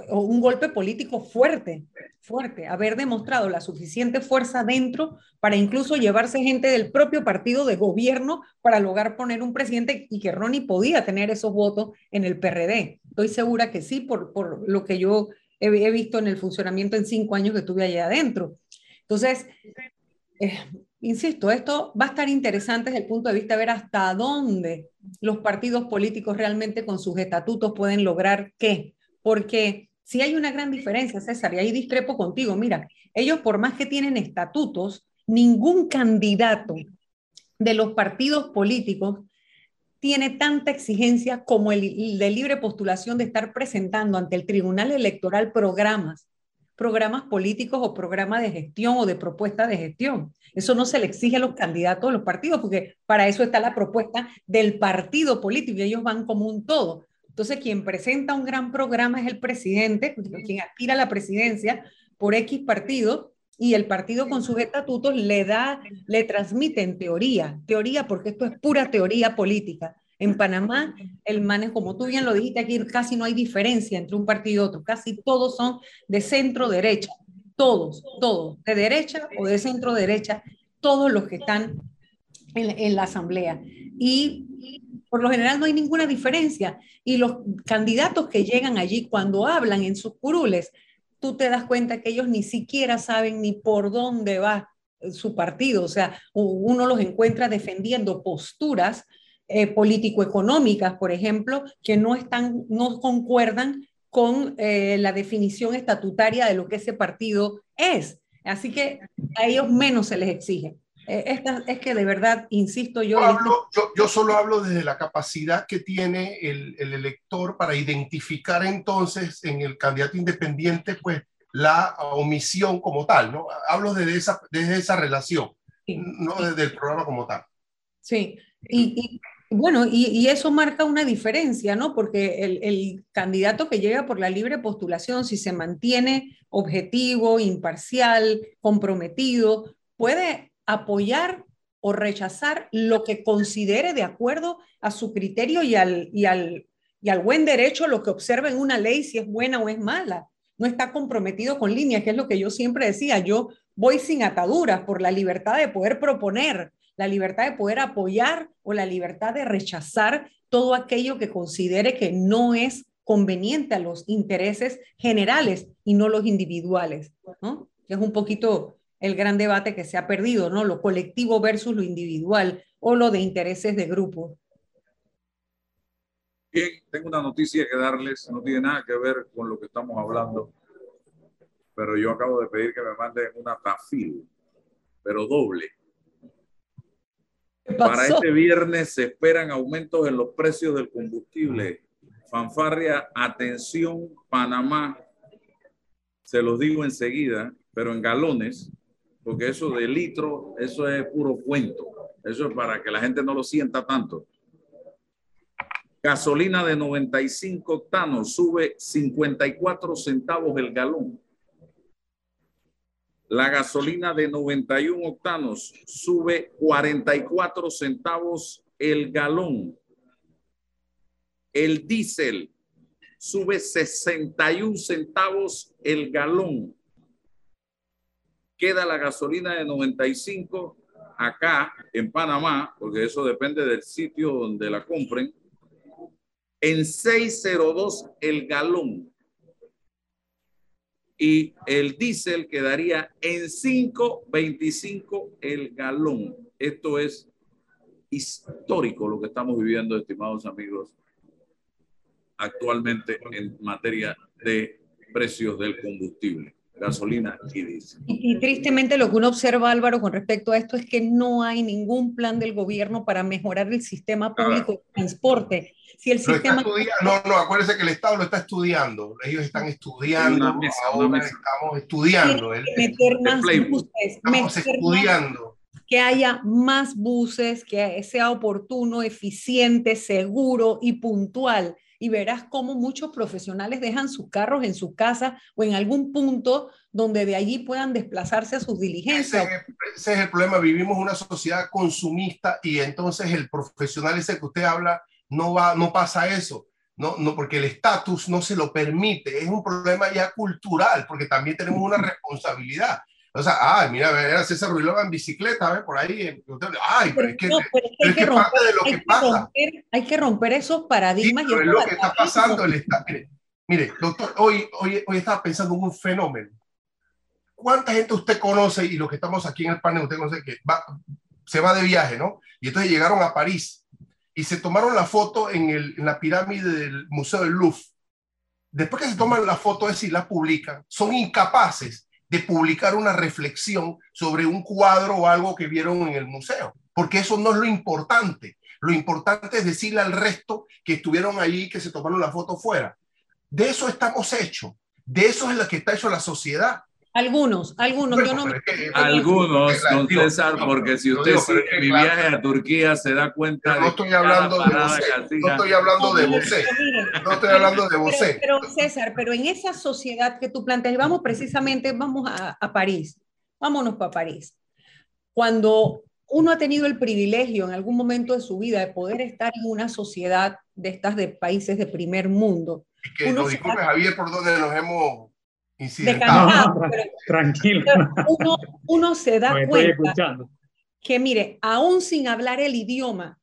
un golpe político fuerte, fuerte, haber demostrado la suficiente fuerza dentro para incluso llevarse gente del propio partido de gobierno para lograr poner un presidente y que Ronnie podía tener esos votos en el PRD. Estoy segura que sí, por, por lo que yo he, visto en el funcionamiento en cinco años que estuve allá adentro. Entonces, eh, insisto, esto va a estar interesante desde el punto de vista de ver hasta dónde los partidos políticos realmente con sus estatutos pueden lograr qué porque si hay una gran diferencia, César, y ahí discrepo contigo, mira, ellos por más que tienen estatutos, ningún candidato de los partidos políticos tiene tanta exigencia como el de libre postulación de estar presentando ante el Tribunal Electoral programas, programas políticos o programas de gestión o de propuesta de gestión. Eso no se le exige a los candidatos de los partidos, porque para eso está la propuesta del partido político y ellos van como un todo. Entonces, quien presenta un gran programa es el presidente, quien aspira a la presidencia por X partido, y el partido con sus estatutos le da, le transmite en teoría, teoría porque esto es pura teoría política. En Panamá, el manejo, como tú bien lo dijiste aquí, casi no hay diferencia entre un partido y otro, casi todos son de centro derecha, todos, todos, de derecha o de centro derecha, todos los que están en, en la asamblea. Y por lo general no hay ninguna diferencia. Y los candidatos que llegan allí, cuando hablan en sus curules, tú te das cuenta que ellos ni siquiera saben ni por dónde va su partido. O sea, uno los encuentra defendiendo posturas eh, político-económicas, por ejemplo, que no, están, no concuerdan con eh, la definición estatutaria de lo que ese partido es. Así que a ellos menos se les exige. Eh, es que de verdad, insisto yo, yo, yo, solo hablo desde la capacidad que tiene el, el, elector para identificar entonces en el candidato independiente pues la omisión como tal, ¿no? Hablo desde esa, desde esa relación, no desde el programa como tal. Sí, y, y bueno, y, y, eso marca una diferencia, ¿no? Porque el, el, candidato que llega por la libre postulación, si se mantiene objetivo, imparcial, comprometido, puede apoyar o rechazar lo que considere de acuerdo a su criterio y al, y al, y al buen derecho lo que observa en una ley, si es buena o es mala. No está comprometido con líneas, que es lo que yo siempre decía. Yo voy sin ataduras por la libertad de poder proponer, la libertad de poder apoyar o la libertad de rechazar todo aquello que considere que no es conveniente a los intereses generales y no los individuales, ¿no? Es un poquito el gran debate que se ha perdido, ¿no? Lo colectivo versus lo individual o lo de intereses de grupo. Bien, tengo una noticia que darles, no tiene nada que ver con lo que estamos hablando, pero yo acabo de pedir que me manden una tafil, pero doble. Para este viernes se esperan aumentos en los precios del combustible. fanfarria, atención, Panamá, se los digo enseguida, pero en galones, porque eso de litro, eso es puro cuento. Eso es para que la gente no lo sienta tanto. Gasolina de 95 octanos sube 54 centavos el galón. La gasolina de 91 octanos sube 44 centavos el galón. El diésel sube 61 centavos el galón. Queda la gasolina de 95 acá en Panamá, porque eso depende del sitio donde la compren, en 602 el galón. Y el diésel quedaría en 5.25 el galón. Esto es histórico lo que estamos viviendo, estimados amigos, actualmente en materia de precios del combustible gasolina y diésel. Y, tristemente lo que uno observa, Álvaro, con respecto a esto es que no hay ningún plan del gobierno para mejorar el sistema público de transporte. Si el sistema... No, no, acuérdense que el Estado lo está estudiando. Ellos están estudiando, ahora estamos estudiando. meter más buses, estamos estudiando. que haya más buses, que sea oportuno, eficiente, seguro y puntual y verás cómo muchos profesionales dejan sus carros en su casa o en algún punto donde de allí puedan desplazarse a sus diligencias. Ese, es el problema, vivimos una sociedad consumista y entonces el profesional ese que usted habla no va, no pasa eso. No, no, porque el estatus no se lo permite, es un problema ya cultural, porque también tenemos una [LAUGHS] responsabilidad. O sea, ay, mira, ver a César Ruilova en bicicleta, ¿ves? Por ahí. Ay, pero, es que, es, que, parte de lo que, pasa. hay que romper esos paradigmas. y es lo que está pasando. El está, mire, doctor, hoy, hoy, hoy estaba pensando en un fenómeno. ¿Cuánta gente usted conoce, y los que estamos aquí en el panel, usted conoce que va, se va de viaje, ¿no? Y entonces llegaron a París y se tomaron la foto en, el, en la pirámide del Museo del Louvre. Después que se toman la foto, es decir, la publican, son incapaces de publicar una reflexión sobre un cuadro o algo que vieron en el museo, porque eso no es lo importante. Lo importante es decirle al resto que estuvieron allí, que se tomaron la foto fuera. De eso estamos hechos. De eso es lo que está hecho la sociedad. Algunos, algunos. yo no algunos, don César, porque si usted sigue mi viaje a Turquía se da cuenta. No estoy hablando de vos. No estoy hablando de vos. No estoy hablando de vos. Pero, César, pero en esa sociedad que tú planteas, vamos precisamente, vamos a, a París. Vámonos para París. Cuando uno ha tenido el privilegio en algún momento de su vida de poder estar en una sociedad de estas de países de primer mundo. que nos disculpe, Javier, por donde nos hemos tranquilo. Uno, se da cuenta que, mire, aún sin hablar el idioma,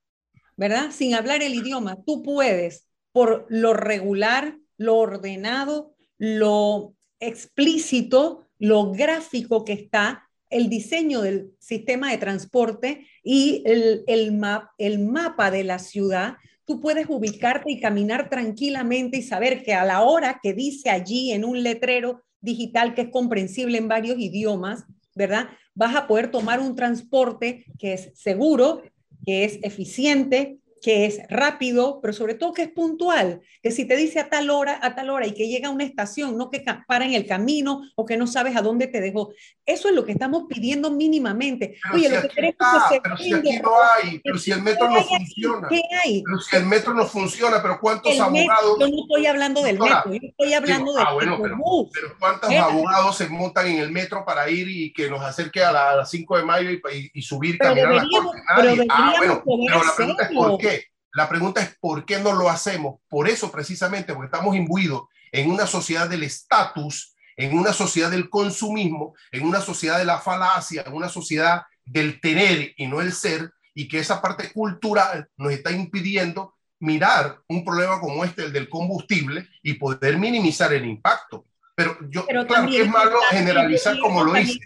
¿verdad? Sin hablar el idioma, tú puedes, por lo regular, lo ordenado, lo explícito, lo gráfico que está, el diseño del sistema de transporte y el, el, el mapa de la ciudad, tú puedes ubicarte y caminar tranquilamente y saber que a la hora que dice allí en un letrero digital que es comprensible en varios idiomas, ¿verdad? Vas a poder tomar un transporte que es seguro, que es eficiente, que es rápido, pero sobre todo que es puntual, que si te dice a tal hora, a tal hora y que llega a una estación, no que para en el camino o que no sabes a dónde te dejó. Eso es lo que estamos pidiendo mínimamente. Pero Oye, si lo que queremos es pero si aquí no hay, pero si el metro no funciona. ¿Qué hay? Pero si el metro no funciona, pero ¿cuántos abogados? yo no estoy hablando del metro, yo estoy hablando de del ah, bueno, pero, pero, ¿cuántos abogados se montan en el metro para ir y que nos acerque a, las 5 de mayo y, subir, caminar a la corte? Ah, bueno, pero la pregunta es ¿por qué? La pregunta es ¿por qué no lo hacemos? Por eso precisamente, porque estamos imbuidos en una sociedad del estatus, en una sociedad del consumismo, en una sociedad de la falacia, en una sociedad del tener y no el ser, y que esa parte cultural nos está impidiendo mirar un problema como este, el del combustible, y poder minimizar el impacto. Pero yo, claro que es malo generalizar como lo hice.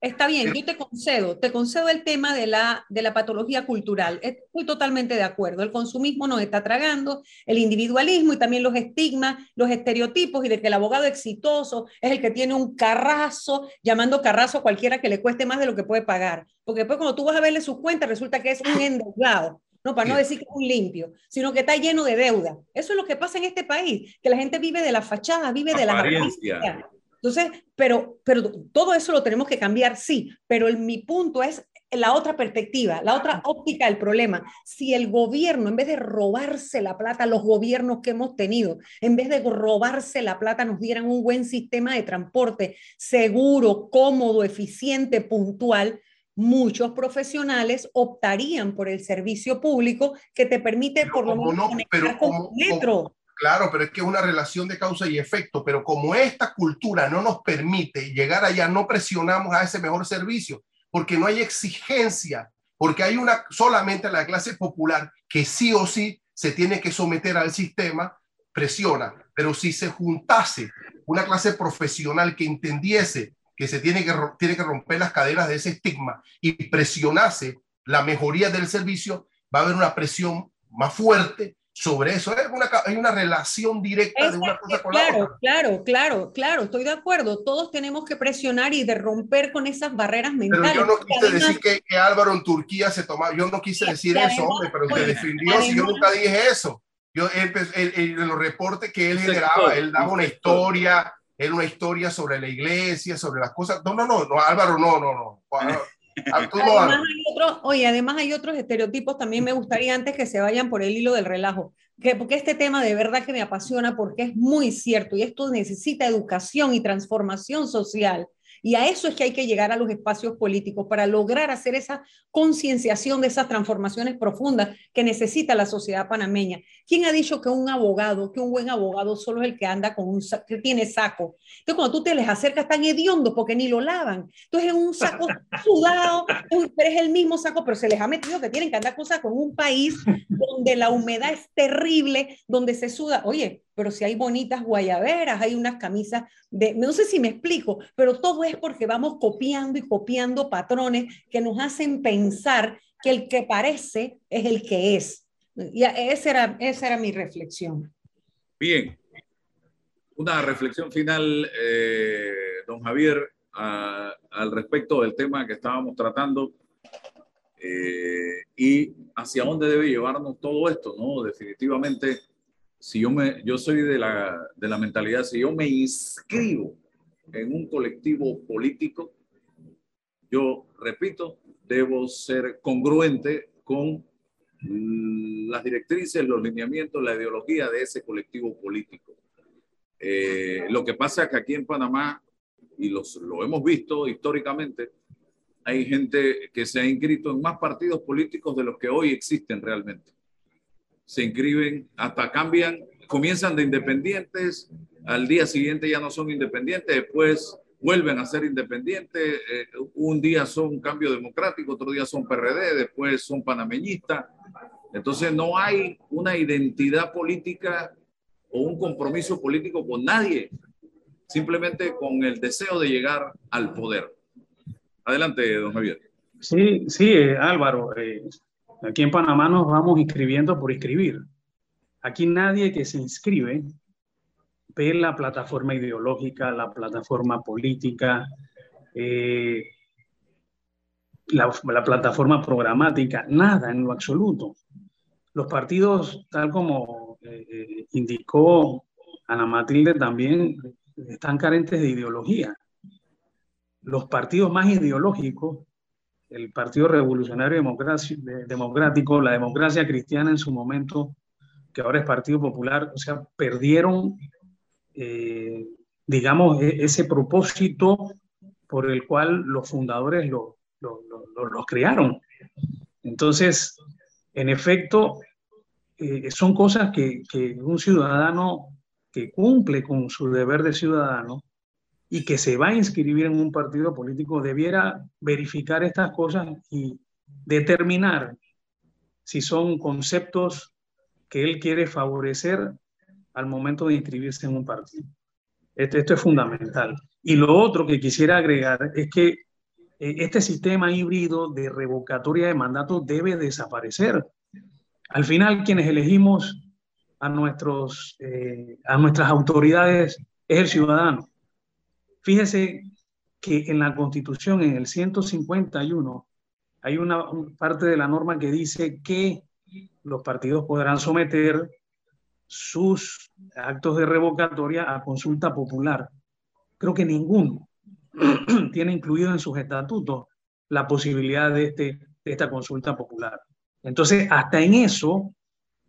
Está bien, yo te concedo, te concedo el tema de la, de la patología cultural. Estoy totalmente de acuerdo. El consumismo nos está tragando, el individualismo y también los estigmas, los estereotipos y de que el abogado exitoso es el que tiene un carrazo, llamando carrazo a cualquiera que le cueste más de lo que puede pagar. Porque después cuando tú vas a verle sus cuentas resulta que es un endeudado. no para no decir que es un limpio, sino que está lleno de deuda. Eso es lo que pasa en este país, que la gente vive de la fachada, vive de la apariencia. Entonces, pero, pero todo eso lo tenemos que cambiar, sí, pero el, mi punto es la otra perspectiva, la otra óptica del problema. Si el gobierno, en vez de robarse la plata, los gobiernos que hemos tenido, en vez de robarse la plata, nos dieran un buen sistema de transporte seguro, cómodo, eficiente, puntual, muchos profesionales optarían por el servicio público que te permite por lo menos no, pero como, metro. Claro, pero es que es una relación de causa y efecto, pero como esta cultura no nos permite llegar allá, no presionamos a ese mejor servicio porque no hay exigencia, porque hay una solamente la clase popular que sí o sí se tiene que someter al sistema, presiona. Pero si se juntase una clase profesional que entendiese que se tiene que, tiene que romper las cadenas de ese estigma y presionase la mejoría del servicio, va a haber una presión más fuerte sobre eso. Hay una, hay una relación directa de una cosa con claro, la otra. Claro, claro, claro, estoy de acuerdo. Todos tenemos que presionar y de romper con esas barreras mentales. Pero yo no quise decir que, que, Álvaro en Turquía se tomaba, yo no quise decir eso, hombre, pero se defendió, si yo nunca dije eso. Yo, en los reportes que él generaba, él daba una historia, era una historia sobre la iglesia, sobre las cosas. No, no, no, no Álvaro, no, no, no. Además hay otros, oye, además hay otros estereotipos, también me gustaría antes que se vayan por el hilo del relajo, que, porque este tema de verdad que me apasiona porque es muy cierto y esto necesita educación y transformación social. Y a eso es que hay que llegar a los espacios políticos para lograr hacer esa concienciación de esas transformaciones profundas que necesita la sociedad panameña. ¿Quién ha dicho que un abogado, que un buen abogado solo es el que anda con un que tiene saco? Entonces cuando tú te les acercas tan hediondo porque ni lo lavan. Entonces es un saco [LAUGHS] sudado, pero es el mismo saco, pero se les ha metido que tienen que andar con saco en un país donde la humedad es terrible, donde se suda. Oye, pero si hay bonitas guayaberas, hay unas camisas de, no sé si me explico, pero todo es porque vamos copiando y copiando patrones que nos hacen pensar que el que parece es el que es. Y esa era, esa era mi reflexión. Bien, una reflexión final, eh, don Javier, al respecto del tema que estábamos tratando eh, y hacia dónde debe llevarnos todo esto, ¿no? Definitivamente si yo me, yo soy de la, de la mentalidad, si yo me inscribo en un colectivo político, yo repito, debo ser congruente con las directrices, los lineamientos, la ideología de ese colectivo político. Eh, lo que pasa es que aquí en Panamá, y los, lo hemos visto históricamente, hay gente que se ha inscrito en más partidos políticos de los que hoy existen realmente se inscriben, hasta cambian, comienzan de independientes, al día siguiente ya no son independientes, después vuelven a ser independientes, eh, un día son cambio democrático, otro día son PRD, después son panameñistas. Entonces no hay una identidad política o un compromiso político con nadie, simplemente con el deseo de llegar al poder. Adelante, don Javier. Sí, sí, eh, Álvaro. Eh, Aquí en Panamá nos vamos inscribiendo por inscribir. Aquí nadie que se inscribe ve la plataforma ideológica, la plataforma política, eh, la, plataforma programática, nada en lo absoluto. Los partidos, tal como eh, indicó Ana Matilde también, están carentes de ideología. Los partidos más ideológicos el Partido Revolucionario Democrático, la democracia cristiana en su momento, que ahora es Partido Popular, o sea, perdieron, eh, digamos, e-, ese propósito por el cual los fundadores los lo, crearon. Entonces, en efecto, eh, son cosas que, que un ciudadano que cumple con su deber de ciudadano y que se va a inscribir en un partido político debiera verificar estas cosas y determinar si son conceptos que él quiere favorecer al momento de inscribirse en un partido. Esto, esto es fundamental. Y lo otro que quisiera agregar es que eh, este sistema híbrido de revocatoria de mandato debe desaparecer. Al final, quienes elegimos a, nuestros, eh, a nuestras autoridades es el ciudadano. Fíjese que en la Constitución, en el 151, hay una parte de la norma que dice que los partidos podrán someter sus actos de revocatoria a consulta popular. Creo que ninguno [CLEARS THROAT] tiene incluido en sus estatutos la posibilidad de, este, de esta consulta popular. Entonces, hasta en eso,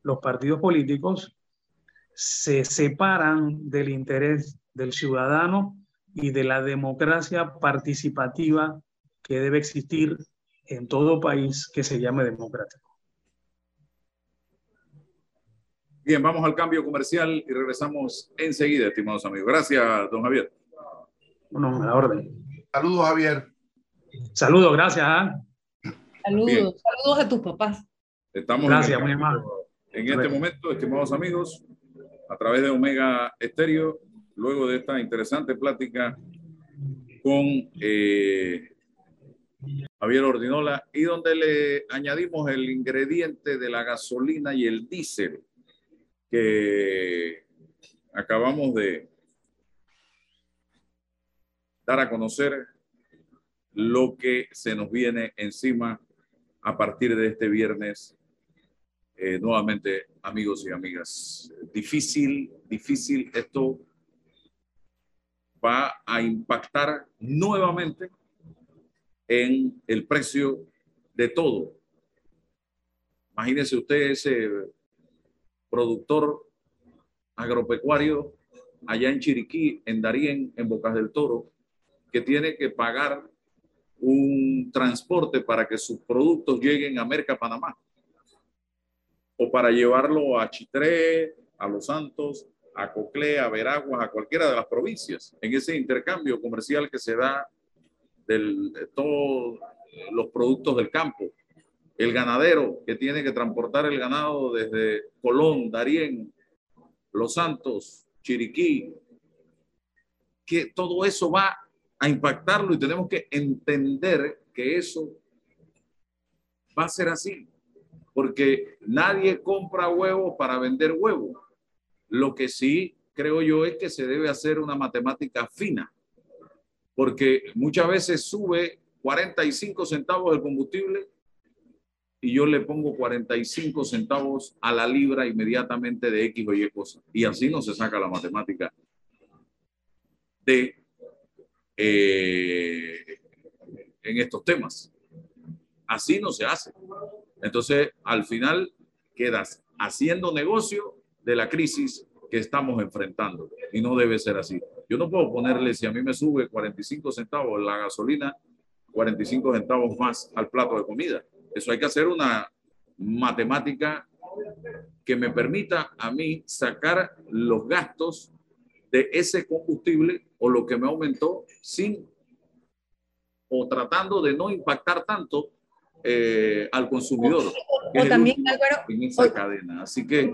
los partidos políticos se separan del interés del ciudadano y de la democracia participativa que debe existir en todo país que se llame democrático. Bien, vamos al cambio comercial y regresamos enseguida, estimados amigos. Gracias, don Javier. Bueno, a la orden. Saludos, Javier. Saludos, gracias. ¿ah? Saludos, saludos a tus papás. Estamos gracias, en, muy amable. en este momento, estimados amigos, a través de Omega Estéreo, luego de esta interesante plática con eh, Javier Ordinola y donde le añadimos el ingrediente de la gasolina y el diésel que acabamos de dar a conocer lo que se nos viene encima a partir de este viernes. Eh, nuevamente, amigos y amigas, difícil, difícil. Esto va a impactar nuevamente en el precio de todo. Imagínense usted ese productor agropecuario allá en Chiriquí, en Darién, en Bocas del Toro, que tiene que pagar un transporte para que sus productos lleguen a Merca, Panamá, o para llevarlo a Chitré, a Los Santos, a Coclé, a Veraguas, a cualquiera de las provincias, en ese intercambio comercial que se da de todos los productos del campo. El ganadero que tiene que transportar el ganado desde Colón, Darién, Los Santos, Chiriquí, que todo eso va a impactarlo y tenemos que entender que eso va a ser así, porque nadie compra huevos para vender huevos. Lo que sí creo yo es que se debe hacer una matemática fina porque muchas veces sube 45 centavos el combustible y yo le pongo 45 centavos a la libra inmediatamente de X o Y cosa. Y así no se saca la matemática de eh, en estos temas. Así no se hace. Entonces, al final quedas haciendo negocio de la crisis que estamos enfrentando y no debe ser así. Yo no puedo ponerle, si a mí me sube 45 centavos la gasolina, 45 centavos más al plato de comida. Eso hay que hacer una matemática que me permita a mí sacar los gastos de ese combustible o lo que me aumentó sin o tratando de no impactar tanto eh, al consumidor. O, también, Álvaro, en esa cadena. Así que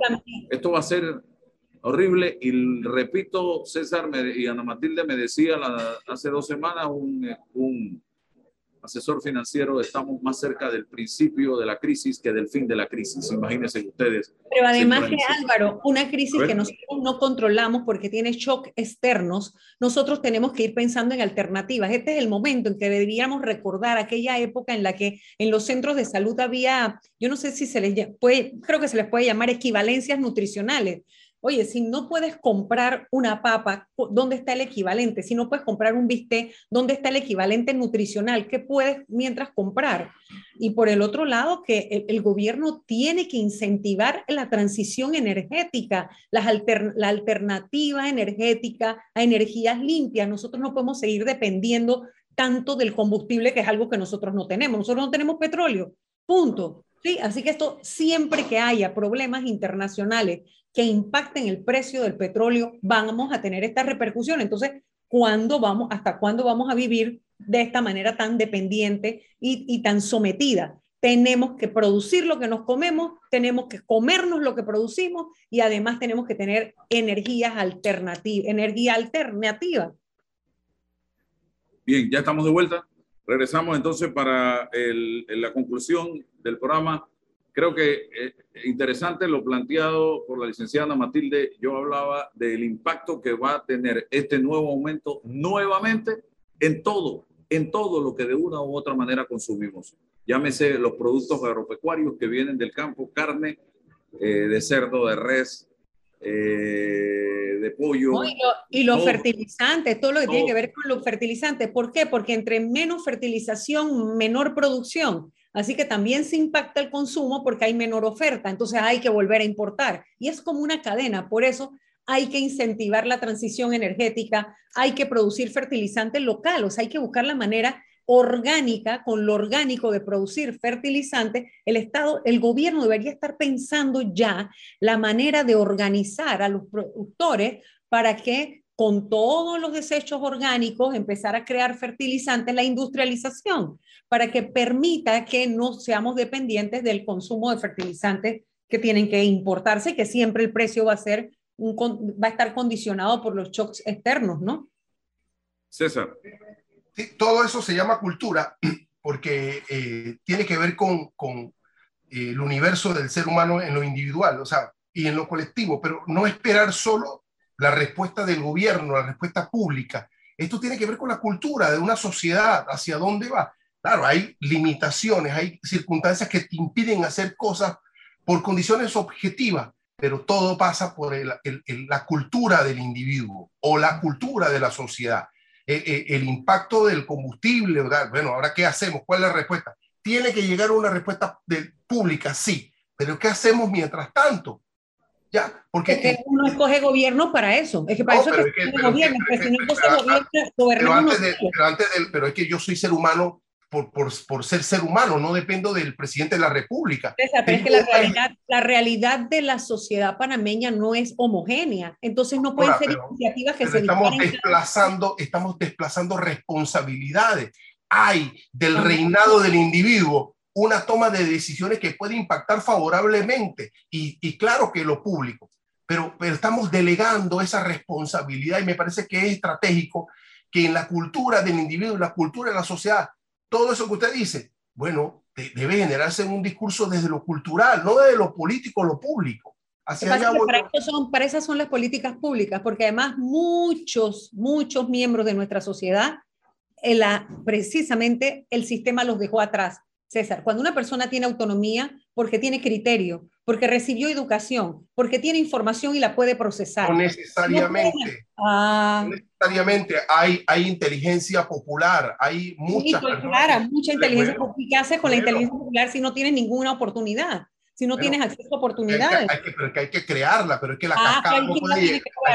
esto va a ser horrible. Y repito, César y Ana Matilde me decía hace dos semanas un, un, asesor financiero, estamos más cerca del principio de la crisis que del fin de la crisis. Imagínense ustedes. Pero además que Álvaro, una crisis que nosotros no controlamos porque tiene shock externos, nosotros tenemos que ir pensando en alternativas. Este es el momento en que deberíamos recordar aquella época en la que en los centros de salud había, yo no sé si se les puede, creo que se les puede llamar equivalencias nutricionales Oye, si no puedes comprar una papa, ¿dónde está el equivalente? Si no puedes comprar un bistec, ¿dónde está el equivalente nutricional? ¿Qué puedes mientras comprar? Y por el otro lado, que el, gobierno tiene que incentivar la transición energética, la alternativa energética a energías limpias. Nosotros no podemos seguir dependiendo tanto del combustible, que es algo que nosotros no tenemos. Nosotros no tenemos petróleo, punto. Sí, así que esto siempre que haya problemas internacionales que impacten el precio del petróleo, vamos a tener esta repercusión. Entonces, ¿cuándo vamos, hasta cuándo vamos a vivir de esta manera tan dependiente y, tan sometida? Tenemos que producir lo que nos comemos, tenemos que comernos lo que producimos y además tenemos que tener energías alternativas, energía alternativa. Bien, ya estamos de vuelta. Regresamos entonces para la conclusión del programa Creo que eh, interesante lo planteado por la licenciada Matilde. Yo hablaba del impacto que va a tener este nuevo aumento nuevamente en todo, en todo lo que de una u otra manera consumimos. llámese los productos agropecuarios que vienen del campo, carne eh, de cerdo, de res, eh, de pollo. y, los fertilizantes, todo lo que tiene que ver con los fertilizantes. ¿Por qué? Porque entre menos fertilización, menor producción. Así que también se impacta el consumo porque hay menor oferta. Entonces hay que volver a importar. Y es como una cadena. Por eso hay que incentivar la transición energética, hay que producir fertilizantes locales, hay que buscar la manera orgánica, con lo orgánico de producir fertilizante, el Estado, el gobierno debería estar pensando ya la manera de organizar a los productores para que con todos los desechos orgánicos empezar a crear fertilizantes, la industrialización, para que permita que no seamos dependientes del consumo de fertilizantes que tienen que importarse, que siempre el precio va a ser un, va a estar condicionado por los shocks externos, ¿no? César todo eso se llama cultura [CLEARS THROAT] porque eh, tiene que ver con, eh, el universo del ser humano en lo individual, o sea, y en lo colectivo, pero no esperar solo la respuesta del gobierno, la respuesta pública. Esto tiene que ver con la cultura de una sociedad, hacia dónde va. Claro, hay limitaciones, hay circunstancias que te impiden hacer cosas por condiciones objetivas, pero todo pasa por la cultura del individuo o la cultura de la sociedad. Eh, eh, el impacto del combustible, bueno, ahora ¿qué hacemos? ¿Cuál es la respuesta? Tiene que llegar una respuesta de, pública, sí, pero ¿qué hacemos mientras tanto? Ya, porque es que uno escoge gobierno para eso. Es que para eso es que, gobierno, pero, no gobierno, pero antes del, pero es que yo soy ser humano por, por, por, ser ser humano, no dependo del presidente de la República. pero es que la realidad, la realidad de la sociedad panameña no es homogénea, entonces no pueden ser iniciativas que se estamos desplazando, estamos desplazando responsabilidades. Hay del reinado del individuo una toma de decisiones que puede impactar favorablemente y, y claro que lo público, pero, pero estamos delegando esa responsabilidad y me parece que es estratégico que en la cultura del individuo, en la cultura de la sociedad, todo eso que usted dice, bueno, debe generarse en un discurso desde lo cultural, no desde lo político, lo público. para, son, para esas son las políticas públicas, porque además muchos, muchos miembros de nuestra sociedad, la, precisamente el sistema los dejó atrás. César, cuando una persona tiene autonomía, porque tiene criterio, porque recibió educación, porque tiene información y la puede procesar. No necesariamente. Ah. Necesariamente hay, hay inteligencia popular, hay mucha. Sí, mucha inteligencia popular. ¿Qué haces con la inteligencia popular si no tienes ninguna oportunidad? Si no tienes acceso a oportunidades. Hay que, pero que hay que crearla, pero es que la ah, cascada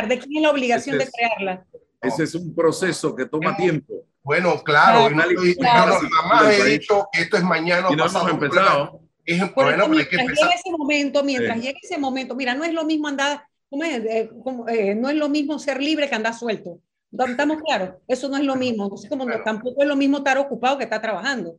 ¿De quién es la obligación de crearla? Ese es un proceso que toma tiempo. Bueno, claro, claro, claro. jamás he dicho que esto es mañana o pasado. hemos empezado. Es, bueno, mientras que llegue ese momento, mientras llegue ese momento, mira, no es lo mismo andar, ¿cómo es? Eh, eh, no es lo mismo ser libre que andar suelto. Estamos claros, eso no es lo mismo. Entonces, como tampoco es lo mismo estar ocupado que estar trabajando.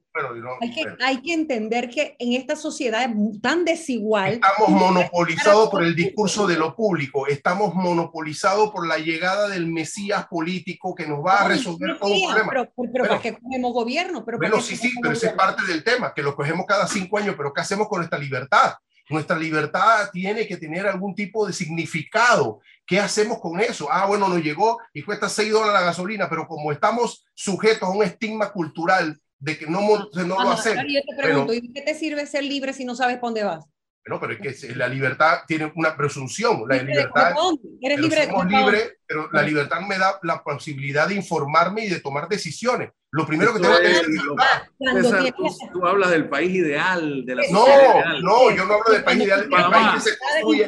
hay, que, hay que entender que en esta sociedad tan desigual. Estamos monopolizados por el discurso de lo público, estamos monopolizados por la llegada del Mesías político que nos va a resolver todo el problema. Pero, pero, ¿para qué cogemos gobierno? Pero bueno, sí, sí, pero ese es parte del tema, que lo cogemos cada cinco años, pero ¿qué hacemos con esta libertad? Nuestra libertad tiene que tener algún tipo de significado. ¿Qué hacemos con eso? Ah, bueno, nos llegó y cuesta 6 dólares la gasolina, pero como estamos sujetos a un estigma cultural de que no, no lo hacemos. Yo te pregunto, ¿y qué te sirve ser libre si no sabes para dónde vas? No, pero es que la libertad tiene una presunción. La libertad, Eres libre somos libres, pero la libertad me da la posibilidad de informarme y de tomar decisiones. Lo primero que tengo que decir es, tú, tú, hablas del país ideal, de la No, no, yo no hablo del país ideal, del país que se construye.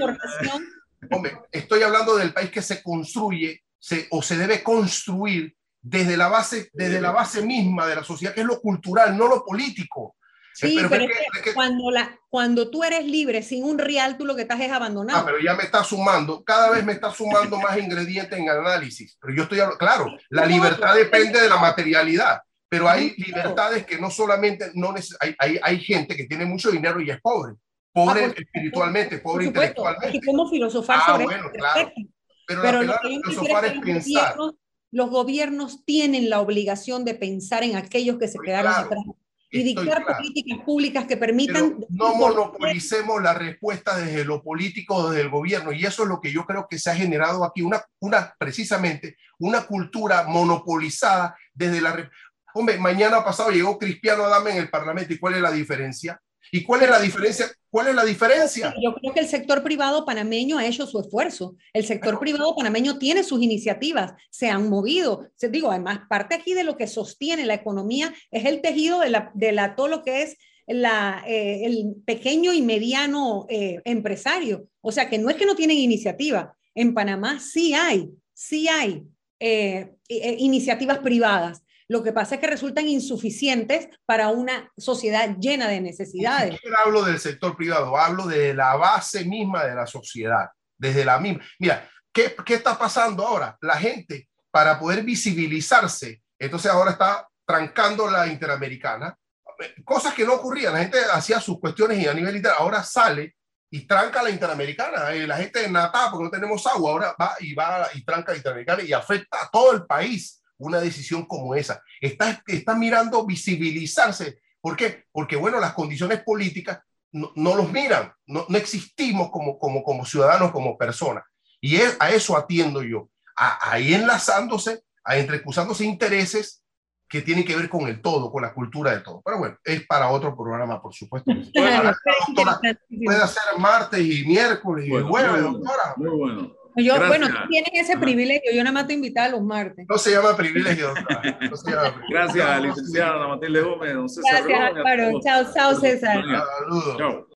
Hombre, estoy hablando del país que se construye se, o se debe construir desde la base, desde la base misma de la sociedad, que es lo cultural, no lo político. Sí, pero, es que, cuando, la, cuando tú eres libre sin un real, tú lo que estás es abandonado. Ah, pero ya me está sumando, cada vez me está sumando más ingredientes en análisis. Pero yo estoy hablando, claro, la libertad depende de la materialidad, pero hay libertades que no solamente, no hay, hay, hay gente que tiene mucho dinero y es pobre. Pobre ah, espiritualmente, pobre intelectualmente. ¿Cómo filosofar ah, bueno, claro. Pero, pero la filosofar es pensar. los gobiernos tienen la obligación de pensar en aquellos que se quedaron atrás y dictar políticas públicas que permitan... no monopolicemos la respuesta desde lo político, desde el gobierno, y eso es lo que yo creo que se ha generado aquí, una, una precisamente una cultura monopolizada desde la... Hombre, mañana pasado llegó Cristiano Adame en el Parlamento. ¿Y cuál es la diferencia? ¿Y cuál es la diferencia? ¿Cuál es la diferencia? Yo creo que el sector privado panameño ha hecho su esfuerzo. El sector privado panameño tiene sus iniciativas, se han movido. Se, digo, además, parte aquí de lo que sostiene la economía es el tejido de, la, de la, todo lo que es la, eh, el pequeño y mediano eh, empresario. O sea, que no es que no tienen iniciativa. En Panamá sí hay, sí hay eh, iniciativas privadas lo que pasa es que resultan insuficientes para una sociedad llena de necesidades. Yo hablo del sector privado, hablo de la base misma de la sociedad, desde la misma. Mira, ¿qué, qué está pasando ahora? La gente, para poder visibilizarse, entonces ahora está trancando la interamericana, cosas que no ocurrían. La gente hacía sus cuestiones y a nivel literal, ahora sale y tranca la interamericana. Eh, la gente de Natá, porque no tenemos agua, ahora va y va y tranca la interamericana y afecta a todo el país una decisión como esa. Está, está mirando visibilizarse. ¿Por qué? Porque, bueno, las condiciones políticas no, los miran, no, no, existimos como, como, como ciudadanos, como personas. Y es, a eso atiendo yo, ahí enlazándose, a entrecruzándose intereses que tienen que ver con el todo, con la cultura de todo. Pero bueno, es para otro programa, por supuesto. [LAUGHS] puede hacer martes y miércoles y jueves, doctora. Muy bueno. Yo, bueno, tú tienes ese privilegio. Yo nada más te invitaba los martes. No se llama privilegio. No se llama privilegio. [LAUGHS] Gracias, licenciada Matilde Gómez. Gracias, Álvaro. Chao, chao, César. Saludos. Chao.